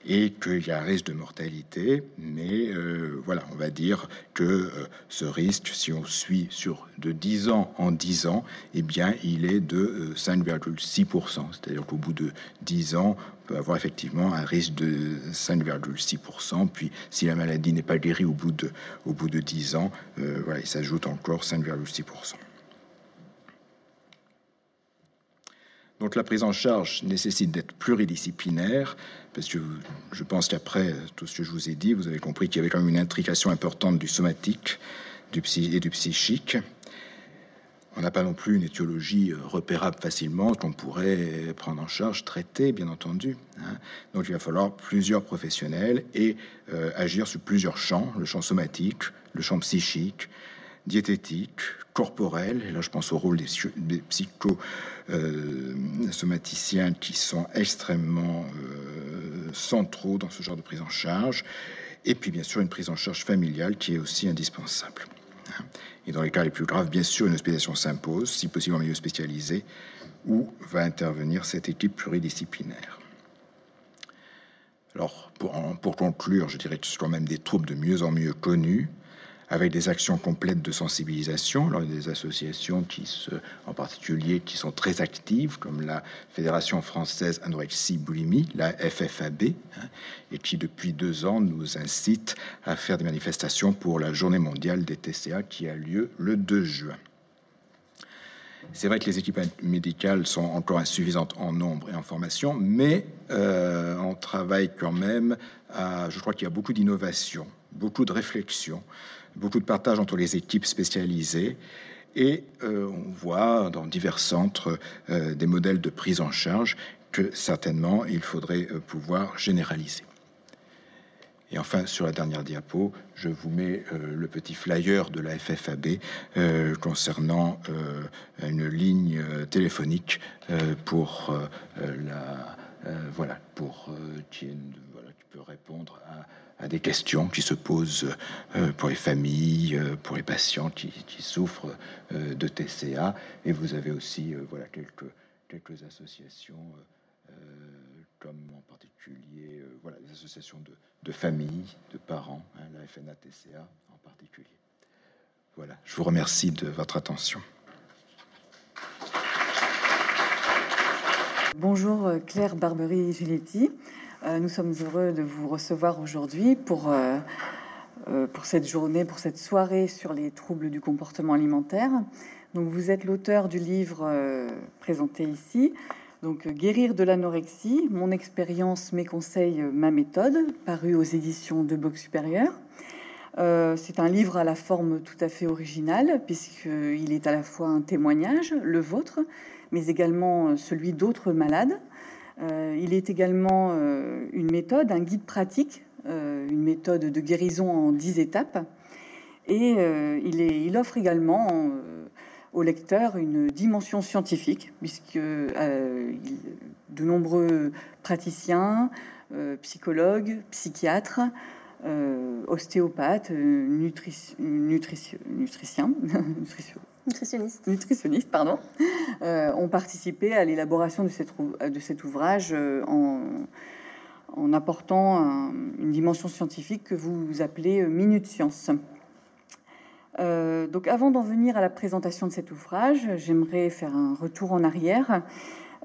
et qu'il y a un risque de mortalité, mais euh, voilà, on va dire que euh, ce risque, si on suit sur de 10 ans en 10 ans, eh bien, il est de 5,6%. C'est-à-dire qu'au bout de 10 ans, on peut avoir effectivement un risque de 5,6%. Puis, si la maladie n'est pas guérie au bout de, au bout de 10 ans, voilà, il s'ajoute encore 5,6%. Donc la prise en charge nécessite d'être pluridisciplinaire, parce que je pense qu'après tout ce que je vous ai dit, vous avez compris qu'il y avait quand même une intrication importante du somatique et du psychique. On n'a pas non plus une étiologie euh, repérable facilement qu'on pourrait prendre en charge, traiter, bien entendu. Hein. Donc il va falloir plusieurs professionnels et euh, agir sur plusieurs champs, le champ somatique, le champ psychique, diététique, corporelle. Et là, je pense au rôle des, des psychosomaticiens qui sont extrêmement euh, centraux dans ce genre de prise en charge. Et puis, bien sûr, une prise en charge familiale qui est aussi indispensable. Et dans les cas les plus graves, bien sûr, une hospitalisation s'impose, si possible en milieu spécialisé, où va intervenir cette équipe pluridisciplinaire. Alors, pour, pour conclure, je dirais que ce sont quand même des troubles de mieux en mieux connus, avec des actions complètes de sensibilisation. Alors, des associations qui se, en particulier, qui sont très actives, comme la Fédération française anorexie boulimie, la FFAB, hein, et qui depuis deux ans nous incite à faire des manifestations pour la Journée mondiale des TCA qui a lieu le 2 juin. C'est vrai que les équipes médicales sont encore insuffisantes en nombre et en formation, mais euh, on travaille quand même. Je crois qu'il y a beaucoup d'innovation, beaucoup de réflexion beaucoup de partage entre les équipes spécialisées. Et euh, on voit dans divers centres euh, des modèles de prise en charge que certainement il faudrait euh, pouvoir généraliser. Et enfin, sur la dernière diapo, je vous mets le petit flyer de la FFAB concernant une ligne téléphonique pour la voilà pour qui peut répondre à des questions qui se posent euh, pour les familles, euh, pour les patients qui, souffrent euh, de TCA. Et vous avez aussi voilà, quelques, quelques associations, comme en particulier voilà, des associations de, de familles, de parents, hein, la FNA-TCA en particulier. Voilà, je vous remercie de votre attention. Bonjour Claire Barbery-Giletti. Euh, nous sommes heureux de vous recevoir aujourd'hui pour, euh, euh, pour cette journée, pour cette soirée sur les troubles du comportement alimentaire. Donc, vous êtes l'auteur du livre présenté ici. Donc, Guérir de l'anorexie, mon expérience, mes conseils, ma méthode, paru aux éditions de Box Supérieur. c'est un livre à la forme tout à fait originale, puisqu'il est à la fois un témoignage, le vôtre, mais également celui d'autres malades. Euh, il est également euh, une méthode, un guide pratique, euh, une méthode de guérison en 10 étapes. Et il, offre également au lecteur une dimension scientifique, puisque de nombreux praticiens, psychologues, psychiatres, ostéopathes, nutrici nutriciens, nutritionniste, nutritionniste pardon, euh, ont participé à l'élaboration de, cet ouvrage euh, en, en, apportant une dimension scientifique que vous appelez euh, minute science. donc avant d'en venir à la présentation de cet ouvrage, j'aimerais faire un retour en arrière.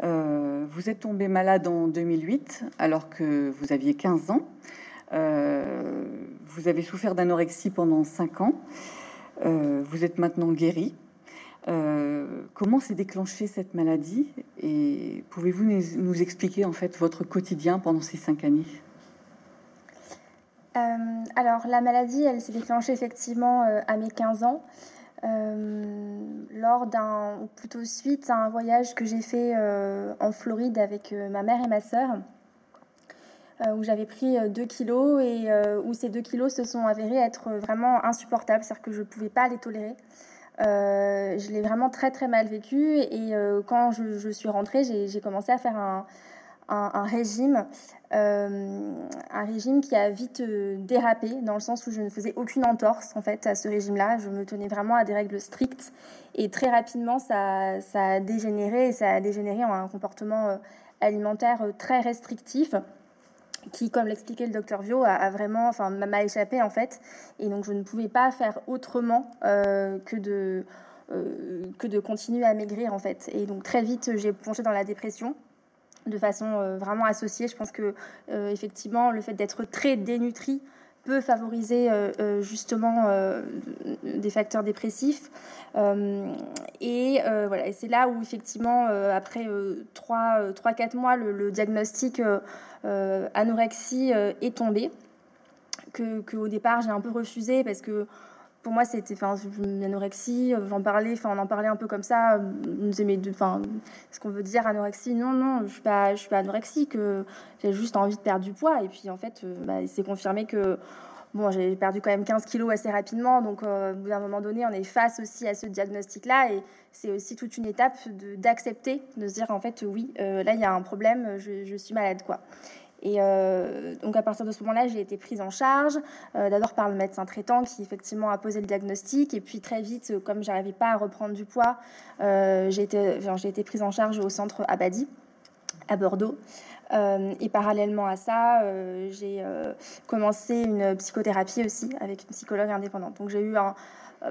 vous êtes tombé malade en 2008 alors que vous aviez 15 ans. vous avez souffert d'anorexie pendant 5 ans. vous êtes maintenant guéri. Euh, comment s'est déclenchée cette maladie et pouvez-vous nous, expliquer en fait votre quotidien pendant ces cinq années? Euh, Alors la maladie, elle s'est déclenchée effectivement euh, à mes 15 ans. lors d'un, ou plutôt suite à un voyage que j'ai fait en Floride avec ma mère et ma sœur, où j'avais pris 2 kilos et où ces 2 kilos se sont avérés être vraiment insupportables, c'est-à-dire que je ne pouvais pas les tolérer. Euh, je l'ai vraiment très très mal vécu et euh, quand je, suis rentrée, j'ai commencé à faire un, régime, un régime qui a vite dérapé, dans le sens où je ne faisais aucune entorse en fait à ce régime-là. Je me tenais vraiment à des règles strictes et très rapidement ça, ça a dégénéré et ça a dégénéré en un comportement alimentaire très restrictif qui, comme l'expliquait le docteur Vio, a, vraiment, enfin, m'a échappé en fait, et donc je ne pouvais pas faire autrement euh, que de euh, que de continuer à maigrir en fait. Et donc très vite, j'ai plongé dans la dépression de façon euh, vraiment associée. Je pense que effectivement, le fait d'être très dénutri favoriser justement des facteurs dépressifs. et voilà, et c'est là où effectivement, après 3-4 mois, le, diagnostic euh, anorexie euh, est tombée, que, que, au départ j'ai un peu refusé parce que pour moi c'était enfin anorexie euh, j'en parlais enfin on en parlait un peu comme ça nous enfin ce qu'on veut dire anorexie non non je suis pas je suis pas anorexique j'ai juste envie de perdre du poids et puis en fait bah, c'est confirmé que bon j'ai perdu quand même 15 kilos assez rapidement donc au bout d'un moment donné on est face aussi à ce diagnostic là et c'est aussi toute une étape d'accepter, de, se dire en fait oui, euh, là il y a un problème, je, suis malade quoi. Et euh, donc à partir de ce moment-là, j'ai été prise en charge, euh, d'abord par le médecin traitant qui effectivement a posé le diagnostic, et puis très vite, comme j'arrivais pas à reprendre du poids, j'ai été, j'ai été prise en charge au centre Abadi à Bordeaux. et parallèlement à ça, j'ai commencé une psychothérapie aussi avec une psychologue indépendante. Donc j'ai eu un, euh,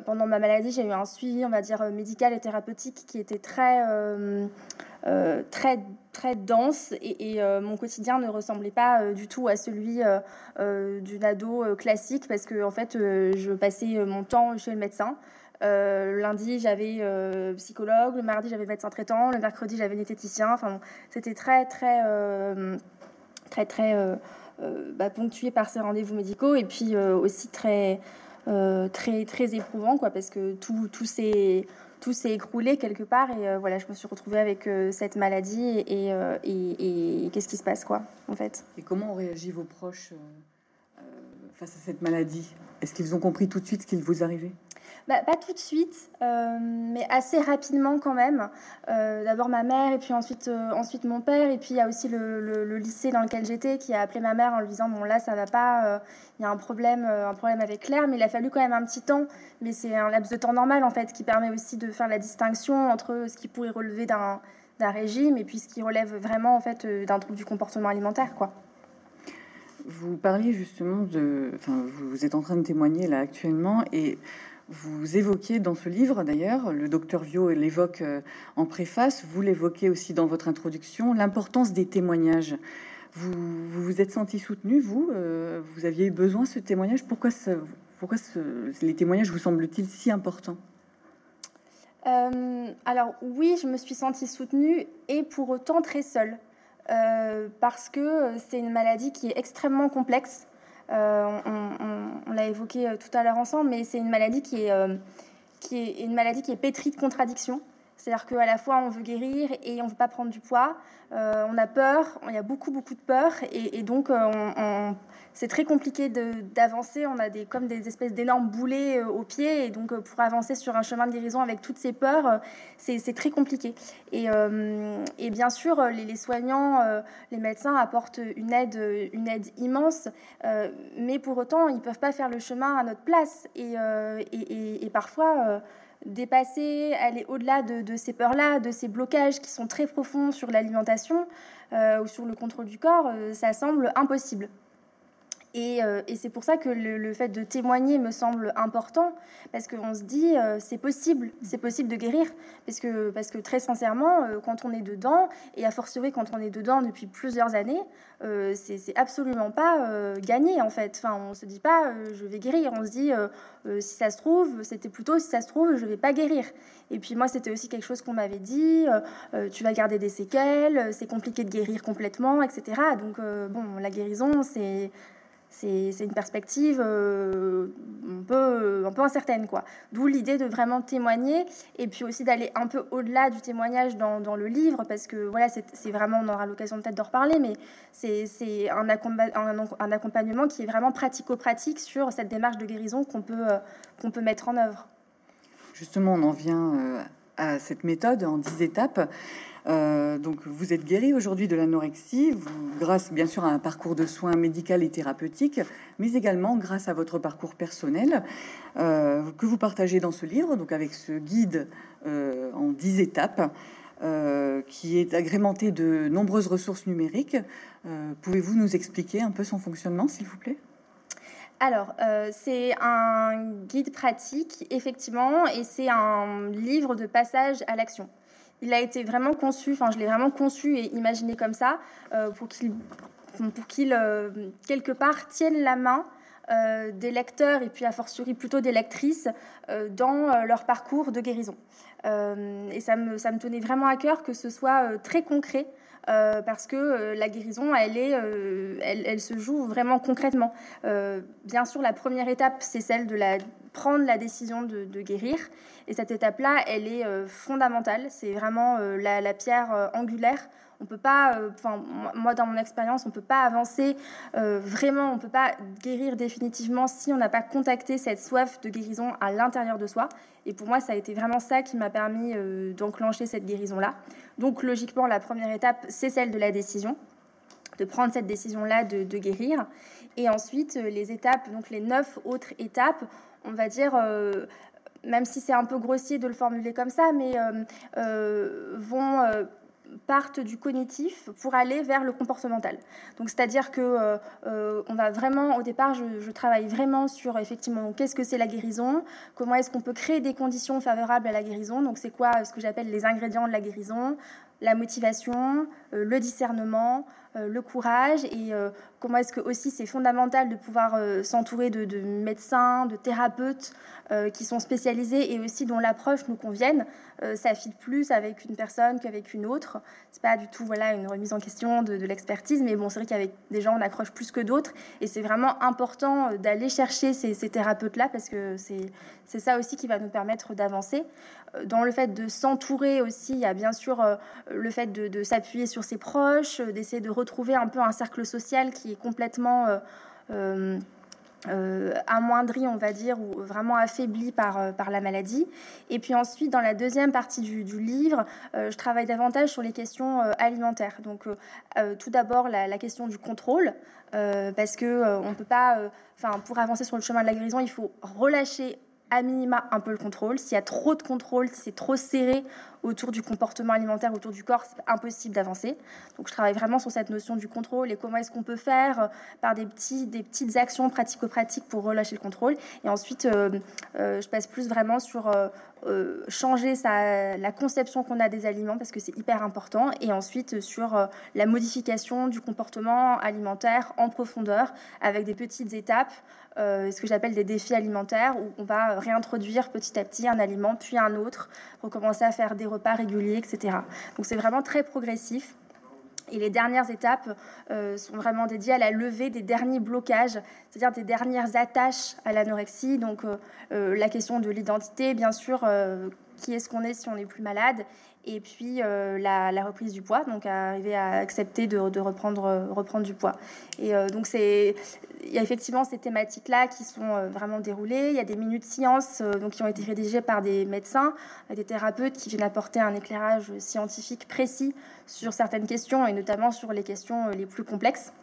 pendant ma maladie, j'ai eu un suivi, on va dire, euh, médical et thérapeutique qui était très, euh, très, très dense et, mon quotidien ne ressemblait pas du tout à celui d'une ado classique parce que, en fait, je passais mon temps chez le médecin. lundi, j'avais psychologue, le mardi, j'avais médecin traitant, le mercredi, j'avais diététicien. Enfin, c'était très, très, très, très bah, ponctué par ces rendez-vous médicaux et puis aussi très euh, très, très éprouvant, quoi, parce que tout, tout s'est tout s'est écroulé quelque part et euh, voilà je me suis retrouvée avec euh, cette maladie et, et, et, qu'est-ce qui se passe quoi en fait. Et comment ont réagi vos proches face à cette maladie? Est-ce qu'ils ont compris tout de suite ce qu'il vous arrivait bah, pas tout de suite, euh, mais assez rapidement quand même. Euh, d'abord ma mère, et puis ensuite, euh, ensuite mon père, et puis il y a aussi le, lycée dans lequel j'étais qui a appelé ma mère en lui disant Bon, là, ça va pas, il y a un problème, un problème avec Claire, mais il a fallu quand même un petit temps. Mais c'est un laps de temps normal en fait qui permet aussi de faire la distinction entre ce qui pourrait relever d'un régime et puis ce qui relève vraiment en fait d'un trouble du comportement alimentaire, quoi. Vous parliez justement de, enfin, vous êtes en train de témoigner là actuellement et vous évoquez dans ce livre, d'ailleurs, le docteur Vio l'évoque euh, en préface, vous l'évoquez aussi dans votre introduction, l'importance des témoignages. Vous vous, êtes senti soutenu, vous euh, Vous aviez besoin de ce témoignage? Pourquoi, pourquoi les témoignages vous semblent-ils si importants? Euh, Alors oui, je me suis sentie soutenue et pour autant très seule. parce que c'est une maladie qui est extrêmement complexe. Euh, on, l'a évoqué euh, tout à l'heure ensemble, mais c'est qui euh, une maladie qui est pétrie de contradictions. C'est-à-dire qu'à la fois on veut guérir et on veut pas prendre du poids. on a peur, il y a beaucoup beaucoup de peur et, donc on, c'est très compliqué d'avancer. On a des, comme des espèces d'énormes boulets euh, au pied. Et donc, euh, pour avancer sur un chemin de guérison avec toutes ces peurs, euh, c'est très compliqué. Et, bien sûr, les, soignants, les médecins apportent une aide, une aide immense. mais pour autant, ils ne peuvent pas faire le chemin à notre place. Et parfois dépasser, aller au-delà de, ces peurs-là, de ces blocages qui sont très profonds sur l'alimentation ou sur le contrôle du corps, ça semble impossible. Euh, et, c'est pour ça que le, fait de témoigner me semble important, parce qu'on se dit, euh, c'est possible, c'est possible de guérir, parce que, parce que très sincèrement, euh, quand on est dedans, et a fortiori quand on est dedans depuis plusieurs années, c'est absolument pas gagné en fait. Enfin, on se dit pas, je vais guérir, on se dit, si ça se trouve, c'était plutôt, si ça se trouve, je vais pas guérir. Et puis moi, c'était aussi quelque chose qu'on m'avait dit, tu vas garder des séquelles, c'est compliqué de guérir complètement, etc. Donc, bon, la guérison, c'est c'est une perspective euh, un, peu, un peu incertaine. quoi. D'où l'idée de vraiment témoigner et puis aussi d'aller un peu au-delà du témoignage dans, dans, le livre parce que voilà, c'est vraiment, on aura l'occasion peut-être d'en reparler, mais c'est un, un, accompagnement qui est vraiment pratico-pratique sur cette démarche de guérison qu'on peut, euh, qu'on peut mettre en œuvre. Justement, on en vient euh, à cette méthode en 10 étapes. Euh, donc, vous êtes guéri aujourd'hui de l'anorexie, grâce bien sûr à un parcours de soins médical et thérapeutique, mais également grâce à votre parcours personnel euh, que vous partagez dans ce livre, donc avec ce guide euh, en 10 étapes. qui est agrémenté de nombreuses ressources numériques. Pouvez-vous nous expliquer un peu son fonctionnement, s'il vous plaît? Alors, c'est un guide pratique, effectivement, et c'est un livre de passage à l'action il a été vraiment conçu, enfin je l'ai vraiment conçu et imaginé comme ça, euh, pour qu'il, euh, quelque part tienne la main euh, des lecteurs et puis a fortiori plutôt des lectrices dans leur parcours de guérison. et ça me, ça me tenait vraiment à cœur que ce soit très concret. Parce que la guérison, elle, est, elle, elle, se joue vraiment concrètement. bien sûr, la première étape, c'est celle de prendre la décision de, guérir. Et cette étape-là, elle est euh, fondamentale. C'est vraiment euh, la, pierre euh, angulaire. On peut pas, enfin moi dans mon expérience, on peut pas avancer vraiment, on peut pas guérir définitivement si on n'a pas contacté cette soif de guérison à l'intérieur de soi. Et pour moi, ça a été vraiment ça qui m'a permis d'enclencher cette guérison-là. Donc logiquement, la première étape, c'est celle de la décision de prendre cette décision-là de, guérir. Et ensuite, les étapes, donc les neuf autres étapes, on va dire, euh, même si c'est un peu grossier de le formuler comme ça, mais euh, euh, vont partent du cognitif pour aller vers le comportemental. Donc c'est-à-dire que on va vraiment au départ je, travaille vraiment sur effectivement qu'est-ce que c'est la guérison, comment est-ce qu'on peut créer des conditions favorables à la guérison. Donc c'est quoi ce que j'appelle les ingrédients de la guérison, la motivation, le discernement, le courage et comment est-ce que aussi c'est fondamental de pouvoir euh, s'entourer de, médecins, de thérapeutes euh, qui sont spécialisés et aussi dont l'approche nous convienne. Euh, ça fit plus avec une personne qu'avec une autre. C'est pas du tout voilà une remise en question de, l'expertise, mais bon c'est vrai qu'avec des gens on accroche plus que d'autres et c'est vraiment important d'aller chercher ces, thérapeutes là parce que c'est ça aussi qui va nous permettre d'avancer. Dans le fait de s'entourer aussi, il y a bien sûr le fait de, s'appuyer sur ses proches, d'essayer de retrouver un peu un cercle social qui est complètement euh, euh, euh, amoindri, on va dire, ou vraiment affaibli par, par la maladie. Et puis ensuite, dans la deuxième partie du, livre, je travaille davantage sur les questions alimentaires. Donc, tout d'abord, la, question du contrôle, parce que on peut pas, enfin, pour avancer sur le chemin de la guérison, il faut relâcher à minima un peu le contrôle. S'il y a trop de contrôle, si c'est trop serré autour du comportement alimentaire, autour du corps, c'est impossible d'avancer. Donc je travaille vraiment sur cette notion du contrôle et comment est-ce qu'on peut faire euh, par des, petites actions pratico-pratiques pour relâcher le contrôle. Et ensuite, euh, euh, je passe plus vraiment sur changer la conception qu'on a des aliments parce que c'est hyper important. Et ensuite sur la modification du comportement alimentaire en profondeur avec des petites étapes euh, ce que j'appelle des défis alimentaires, où on va réintroduire petit à petit un aliment, puis un autre, recommencer à faire des repas réguliers, etc. Donc c'est vraiment très progressif. Et les dernières étapes euh, sont vraiment dédiées à la levée des derniers blocages, c'est-à-dire des dernières attaches à l'anorexie. Donc euh, la question de l'identité, bien sûr, qui est-ce qu'on est si on n'est plus malade, et puis la, reprise du poids, donc arriver à accepter de, reprendre, reprendre du poids. Et donc c'est il y a effectivement ces thématiques-là qui sont euh, vraiment déroulées. Il y a des minutes science euh, donc, qui ont été rédigées par des médecins, des thérapeutes qui viennent apporter un éclairage scientifique précis sur certaines questions et notamment sur les questions euh, les plus complexes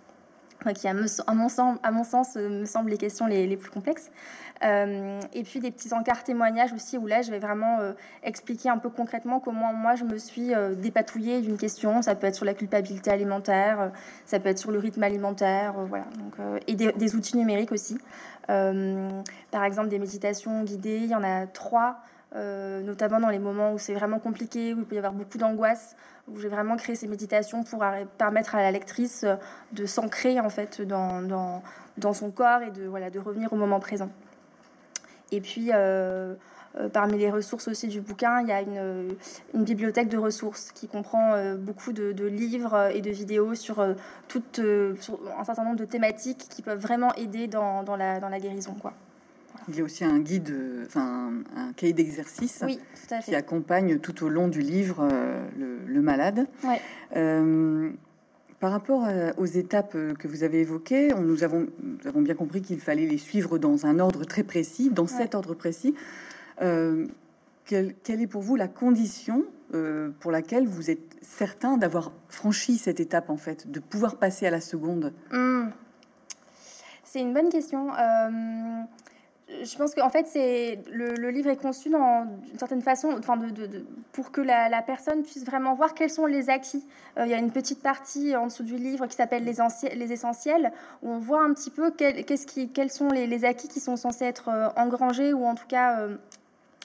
qui, à, mon sens, sens, me semblent les questions les, plus complexes. Euh, et puis des petits encarts témoignages aussi, où là, je vais vraiment euh, expliquer un peu concrètement comment moi, je me suis euh, dépatouillée d'une question. Ça peut être sur la culpabilité alimentaire, ça peut être sur le rythme alimentaire, voilà. Donc, et des, outils numériques aussi. par exemple, des méditations guidées, il y en a trois. Notamment dans les moments où c'est vraiment compliqué, où il peut y avoir beaucoup d'angoisse, où j'ai vraiment créé ces méditations pour permettre à la lectrice de s'ancrer en fait dans, dans, dans, son corps et de, voilà, de revenir au moment présent. Et puis, euh, euh, parmi les ressources aussi du bouquin, il y a une, une bibliothèque de ressources qui comprend euh, beaucoup de, livres et de vidéos sur, sur un certain nombre de thématiques qui peuvent vraiment aider dans, dans, la, dans la, guérison. Quoi. Il y a aussi un guide, enfin un cahier d'exercice qui accompagne tout au long du livre le, le, malade. Ouais. Par rapport euh, aux étapes euh, que vous avez évoquées, nous, avons, avons bien compris qu'il fallait les suivre dans un ordre très précis, dans cet ordre précis. Euh, quelle, est pour vous la condition pour laquelle vous êtes certain d'avoir franchi cette étape, en fait, de pouvoir passer à la seconde? Hmm. C'est une bonne question je pense qu'en fait, le, livre est conçu d'une certaine façon, enfin, de, pour que la, personne puisse vraiment voir quels sont les acquis. Euh, il y a une petite partie en dessous du livre qui s'appelle les, essentiels, où on voit un petit peu quels sont les, acquis qui sont censés être euh, engrangés ou en tout cas euh,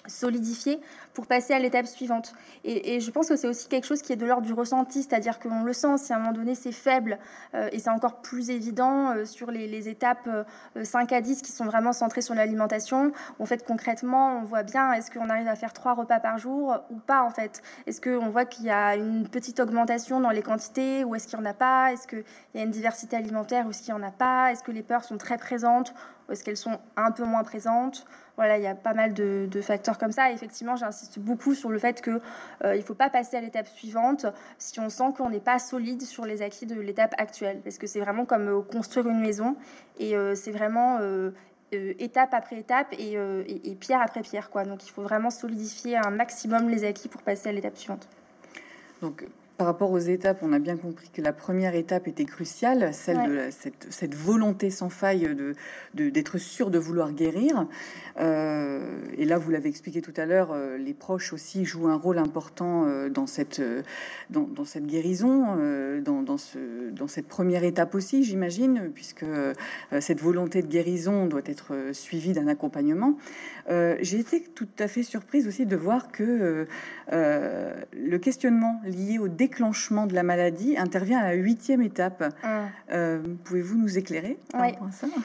solidifier pour passer à l'étape suivante. Et, je pense que c'est aussi quelque chose qui est de l'ordre du ressenti, c'est-à-dire qu'on le sent si à un moment donné c'est faible, euh, et c'est encore plus évident euh, sur les, étapes 5 euh, à 10 qui sont vraiment centrées sur l'alimentation. En fait, concrètement, on voit bien est-ce qu'on arrive à faire trois repas par jour ou pas en fait? Est-ce qu'on voit qu'il y a une petite augmentation dans les quantités ou est-ce qu'il n'y en a pas? Est-ce qu'il y a une diversité alimentaire ou est-ce qu'il n'y en a pas? Est-ce que les peurs sont très présentes ou est-ce qu'elles sont un peu moins présentes? Voilà, il y a pas mal de, facteurs comme ça. effectivement, j'insiste beaucoup sur le fait qu'il euh, ne faut pas passer à l'étape suivante si on sent qu'on n'est pas solide sur les acquis de l'étape actuelle. Parce que c'est vraiment comme euh, construire une maison. Et euh, c'est vraiment étape après étape et, pierre après pierre. Quoi. Donc il faut vraiment solidifier un maximum les acquis pour passer à l'étape suivante. Par rapport aux étapes, on a bien compris que la première étape était cruciale, celle de cette, volonté sans faille de d'être sûr de vouloir guérir. Euh, et là, vous l'avez expliqué tout à l'heure, euh, les proches aussi jouent un rôle important euh, dans cette dans, cette guérison, dans, dans, ce, dans cette première étape aussi, j'imagine, puisque cette volonté de guérison doit être suivie d'un accompagnement. J'ai été tout à fait surprise aussi de voir que le questionnement lié au déclenchement déclenchement de la maladie intervient à la huitième étape. Ah. Euh, pouvez-vous nous éclairer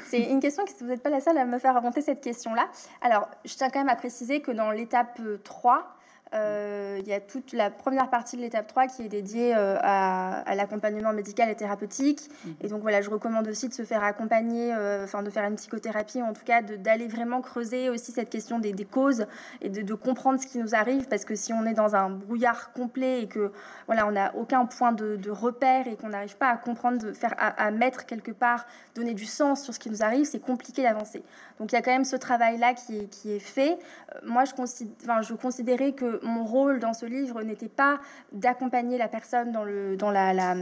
C'est une question que vous n'êtes pas la seule à me faire remonter cette question-là. Alors, je tiens quand même à préciser que dans l'étape 3, euh, il y a toute la première partie de l'étape 3 qui est dédiée euh, à, l'accompagnement médical et thérapeutique. Mhm. Et donc voilà, je recommande aussi de se faire accompagner, euh, enfin de faire une psychothérapie, en tout cas d'aller vraiment creuser aussi cette question des, causes et de, comprendre ce qui nous arrive. Parce que si on est dans un brouillard complet et que voilà, on n'a aucun point de, repère et qu'on n'arrive pas à comprendre, de faire, à, mettre quelque part, donner du sens sur ce qui nous arrive, c'est compliqué d'avancer. Donc il y a quand même ce travail-là qui est, qui est fait. moi, je, considère, je considérais que mon rôle dans ce livre n'était pas d'accompagner la personne dans, la,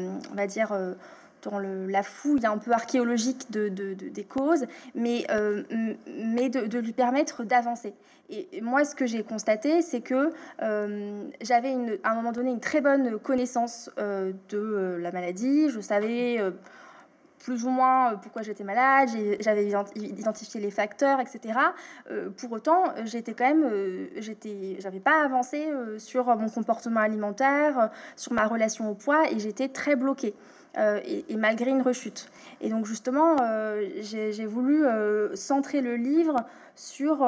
euh, fouille un peu archéologique de, des causes, mais, euh, de, lui permettre d'avancer. Et moi, ce que j'ai constaté, c'est que euh, j'avais à un moment donné une très bonne connaissance de la maladie. Je savais plus ou moins euh, pourquoi j'étais malade, j'avais identifié les facteurs, etc. Euh, pour autant, j'étais quand même, euh, j'étais, j'avais pas avancé sur mon comportement alimentaire, sur ma relation au poids, et j'étais très bloquée. Et, malgré une rechute. Et donc justement, j'ai voulu centrer le livre sur,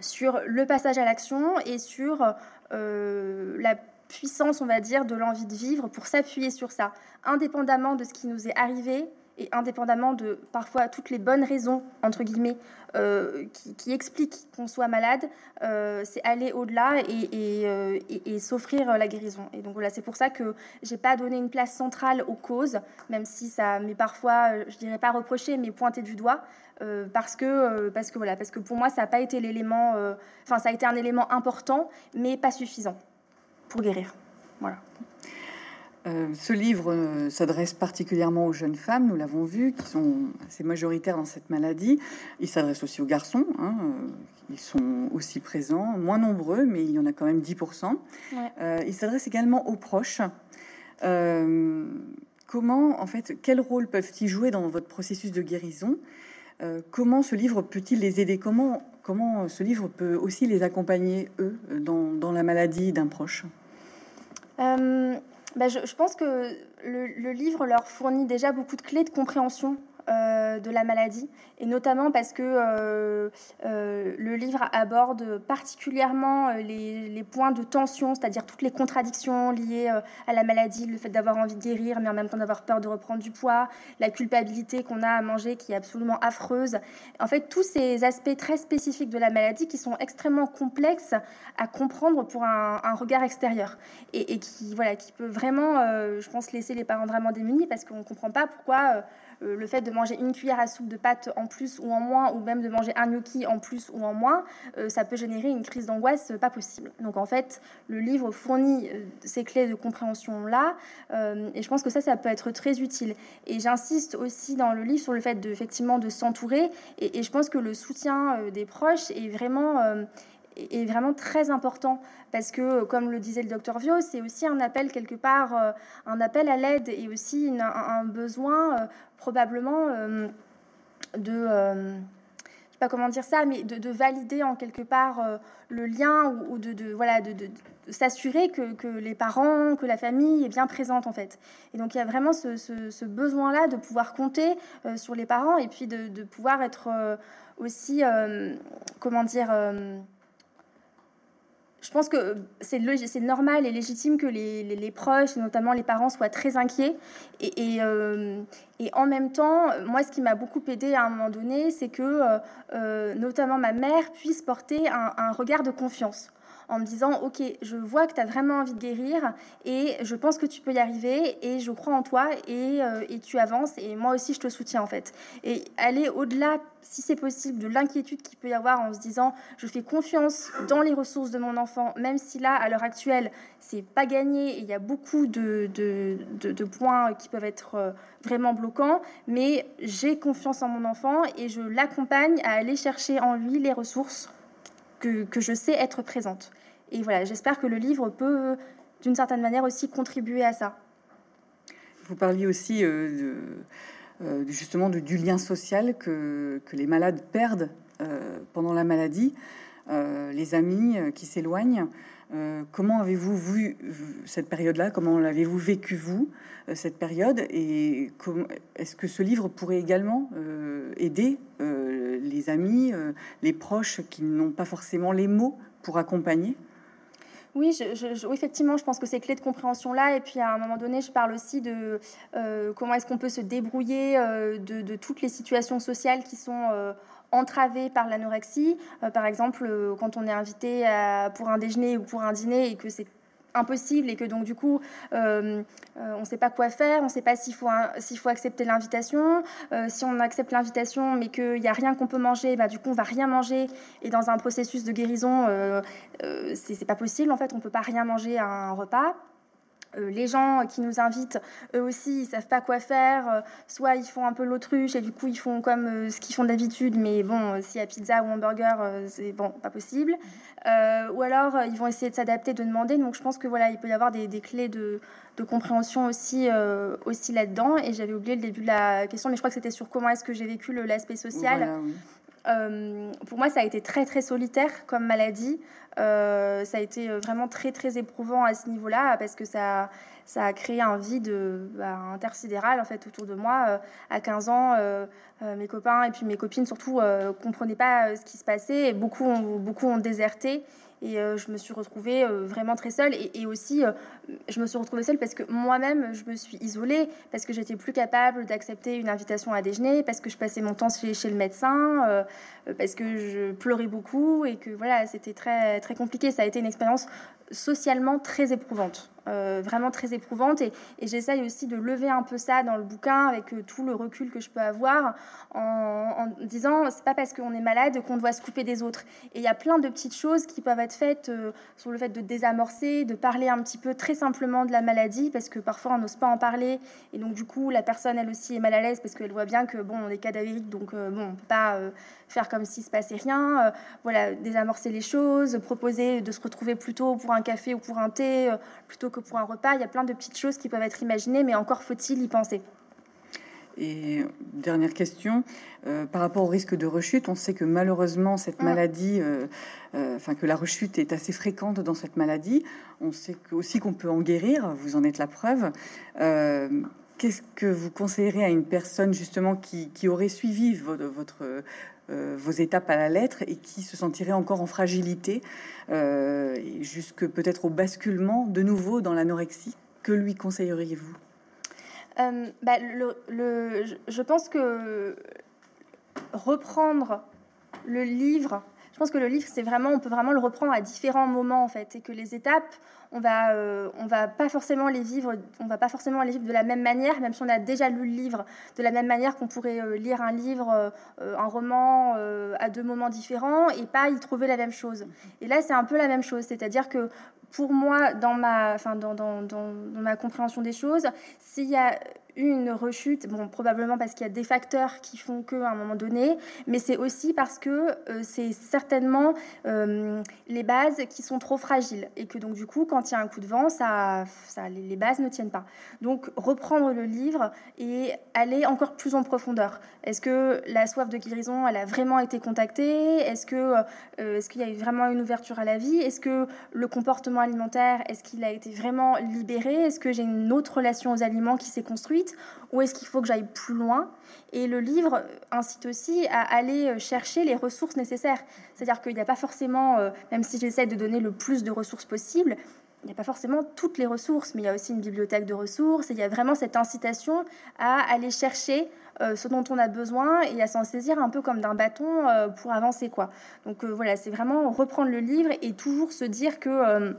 sur le passage à l'action et sur la puissance, on va dire, de l'envie de vivre pour s'appuyer sur ça, indépendamment de ce qui nous est arrivé et indépendamment de parfois toutes les bonnes raisons, entre guillemets, euh, qui, expliquent qu'on soit malade, euh, c'est aller au-delà et, euh, et, et, s'offrir la guérison. Et donc voilà, c'est pour ça que j'ai pas donné une place centrale aux causes, même si ça m'est parfois, je dirais pas reproché, mais pointé du doigt, parce que parce que voilà, parce que pour moi ça n'a pas été l'élément, enfin ça a été un élément important, mais pas suffisant pour guérir. Voilà. Euh, ce livre euh, s'adresse particulièrement aux jeunes femmes, nous l'avons vu, qui sont assez majoritaires dans cette maladie. Il s'adresse aussi aux garçons, hein, euh, ils sont aussi présents, moins nombreux, mais il y en a quand même 10%. il s'adresse également aux proches. comment, en fait, quel rôle peuvent-ils jouer dans votre processus de guérison? Comment ce livre peut-il les aider? Comment, comment ce livre peut aussi les accompagner, eux, dans, dans la maladie d'un proche? Euh, bah, je, pense que le, livre leur fournit déjà beaucoup de clés de compréhension euh, de la maladie, et notamment parce que euh, euh, le livre aborde particulièrement les, points de tension, c'est-à-dire toutes les contradictions liées à la maladie, le fait d'avoir envie de guérir, mais en même temps d'avoir peur de reprendre du poids, la culpabilité qu'on a à manger qui est absolument affreuse. En fait, tous ces aspects très spécifiques de la maladie qui sont extrêmement complexes à comprendre pour un, regard extérieur, et, qui, voilà, qui peut vraiment, je pense, laisser les parents vraiment démunis parce qu'on ne comprend pas pourquoi le fait de manger une cuillère à soupe de pâtes en plus ou en moins, ou même de manger un gnocchi en plus ou en moins, ça peut générer une crise d'angoisse pas possible. Donc en fait, le livre fournit ces clés de compréhension là, et je pense que ça, ça peut être très utile. Et j'insiste aussi dans le livre sur le fait de, effectivement de s'entourer, et, et, je pense que le soutien des proches est vraiment est vraiment très important parce que, comme le disait le docteur Vio, c'est aussi un appel quelque part, euh, un appel à l'aide et aussi un, besoin euh, probablement euh, de, sais pas comment dire ça, mais de, valider en quelque part le lien ou, de, voilà de, s'assurer que, les parents, que la famille est bien présente en fait. Et donc il y a vraiment ce, besoin-là de pouvoir compter sur les parents et puis de, pouvoir être aussi, comment dire je pense que c'est normal et légitime que les, proches, notamment les parents, soient très inquiets. Et, euh, en même temps, moi, ce qui m'a beaucoup aidé à un moment donné, c'est que euh, euh, notamment ma mère puisse porter un regard de confiance en me disant ok je vois que tu as vraiment envie de guérir et je pense que tu peux y arriver et je crois en toi et, euh, et tu avances et moi aussi je te soutiens en fait. Et aller au-delà si c'est possible de l'inquiétude qu'il peut y avoir en se disant je fais confiance dans les ressources de mon enfant même si là à l'heure actuelle c'est pas gagné et il y a beaucoup de, de, points qui peuvent être euh, vraiment bloquants mais j'ai confiance en mon enfant et je l'accompagne à aller chercher en lui les ressources que, je sais être présente. Et voilà, j'espère que le livre peut, d'une certaine manière, aussi contribuer à ça. Vous parliez aussi euh, euh, justement du lien social que, que les malades perdent euh, pendant la maladie, les amis qui s'éloignent. Comment avez-vous vu cette période-là? Comment l'avez-vous vécu vous cette période? Et est-ce que ce livre pourrait également aider les amis, euh, les proches qui n'ont pas forcément les mots pour accompagner? Oui, effectivement, je pense que ces clés de compréhension là, et puis à un moment donné, je parle aussi de euh, comment est-ce qu'on peut se débrouiller euh, de, toutes les situations sociales qui sont entravées par l'anorexie. par exemple, quand on est invité pour un déjeuner ou pour un dîner et que c'est impossible et que donc du coup euh, euh, on ne sait pas quoi faire, on ne sait pas s'il faut, s'il faut accepter l'invitation. Euh, si on accepte l'invitation mais qu'il n'y a rien qu'on peut manger, bah, du coup on va rien manger et dans un processus de guérison c'est, c'est pas possible en fait, on peut pas rien manger à un repas. Euh, les gens qui nous invitent, eux aussi, ils savent pas quoi faire. Euh, soit ils font un peu l'autruche et du coup ils font comme euh, ce qu'ils font d'habitude, mais bon, s'il y a pizza ou hamburger, c'est bon, pas possible. ou alors ils vont essayer de s'adapter, de demander. Donc je pense que voilà, il peut y avoir des, clés de, compréhension aussi, aussi là-dedans. Et j'avais oublié le début de la question, mais je crois que c'était sur comment est-ce que j'ai vécu l'aspect social. pour moi, ça a été très très solitaire comme maladie. Euh, ça a été euh, vraiment très très éprouvant à ce niveau-là parce que ça, ça a créé un vide bah, intersidéral en fait autour de moi. Euh, à 15 ans, mes copains et puis mes copines surtout comprenaient pas ce qui se passait et beaucoup beaucoup ont déserté. Et euh, je me suis retrouvée euh, vraiment très seule. Et, aussi, euh, je me suis retrouvée seule parce que moi-même, je me suis isolée, parce que j'étais plus capable d'accepter une invitation à déjeuner, parce que je passais mon temps chez, chez le médecin, parce que je pleurais beaucoup et que voilà, c'était très, très compliqué. Ça a été une expérience socialement très éprouvante. vraiment très éprouvante. Et, j'essaye aussi de lever un peu ça dans le bouquin avec tout le recul que je peux avoir en, en disant c'est pas parce qu'on est malade qu'on doit se couper des autres. Et il y a plein de petites choses qui peuvent être faites euh, sur le fait de désamorcer, de parler un petit peu très simplement de la maladie, parce que parfois on n'ose pas en parler, et donc du coup la personne elle aussi est mal à l'aise parce qu'elle voit bien que bon on est cadavérique, donc euh, bon pas euh, faire comme s'il se passait rien. voilà, désamorcer les choses, proposer de se retrouver plutôt pour un café ou pour un thé plutôt que pour un repas. Il y a plein de petites choses qui peuvent être imaginées, mais encore faut-il y penser. Et dernière question, euh, par rapport au risque de rechute, on sait que malheureusement cette mm. maladie, euh, euh, enfin que la rechute est assez fréquente dans cette maladie. On sait aussi qu'on peut en guérir, vous en êtes la preuve. Qu'est-ce que vous conseillerez à une personne justement qui, qui aurait suivi votre, votre vos étapes à la lettre et qui se sentirait encore en fragilité, jusque peut-être au basculement de nouveau dans l'anorexie. Que lui conseilleriez-vous? Euh, bah, je pense que reprendre le livre, Je pense que le livre, c'est vraiment, on peut vraiment le reprendre à différents moments en fait, et que les étapes, on va, euh, on va pas forcément les vivre, on va pas forcément les vivre de la même manière, même si on a déjà lu le livre de la même manière qu'on pourrait euh, lire un livre, euh, un roman à deux moments différents et pas y trouver la même chose. Et là, c'est un peu la même chose, c'est-à-dire que pour moi, dans ma, enfin, dans, dans, dans, dans ma compréhension des choses, s'il y a une rechute, bon, probablement parce qu'il y a des facteurs qui font que à un moment donné, mais c'est aussi parce que euh, c'est certainement euh, les bases qui sont trop fragiles et que donc du coup, quand il y a un coup de vent, ça, ça, les bases ne tiennent pas. Donc reprendre le livre et aller encore plus en profondeur. Est-ce que la soif de guérison, elle a vraiment été contactée? Est-ce que euh, est-ce qu'il y a eu vraiment une ouverture à la vie? Est-ce que le comportement alimentaire, est-ce qu'il a été vraiment libéré? Est-ce que j'ai une autre relation aux aliments qui s'est construite? Ou est-ce qu'il faut que j'aille plus loin? Et le livre incite aussi à aller chercher les ressources nécessaires. C'est-à-dire qu'il n'y a pas forcément, euh, même si j'essaie de donner le plus de ressources possible, il n'y a pas forcément toutes les ressources, mais il y a aussi une bibliothèque de ressources, et il y a vraiment cette incitation à aller chercher euh, ce dont on a besoin et à s'en saisir un peu comme d'un bâton euh, pour avancer. quoi. Donc voilà, c'est vraiment reprendre le livre et toujours se dire que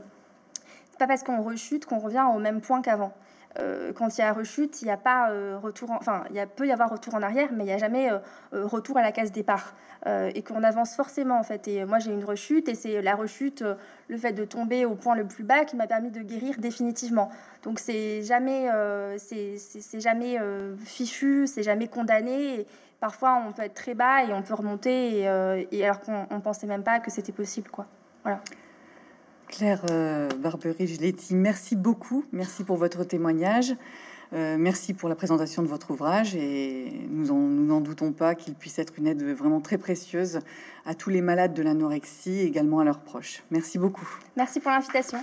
c'est pas parce qu'on rechute qu'on revient au même point qu'avant. Euh, quand il y a rechute, il n'y a pas euh, retour, enfin, il y a, peut y avoir retour en arrière, mais il n'y a jamais euh, retour à la case départ. et qu'on avance forcément, en fait. Et moi, j'ai une rechute, et c'est la rechute, le fait de tomber au point le plus bas qui m'a permis de guérir définitivement. Donc, c'est jamais, c'est jamais fichu, c'est jamais condamné. Parfois, on peut être très bas et on peut remonter, et, et alors qu'on pensait même pas que c'était possible, quoi. Voilà. Claire euh, Barbery-Giletti, merci beaucoup. Merci pour votre témoignage. Euh, merci pour la présentation de votre ouvrage et nous n'en doutons pas qu'il puisse être une aide vraiment très précieuse à tous les malades de l'anorexie et également à leurs proches. Merci beaucoup. Merci pour l'invitation.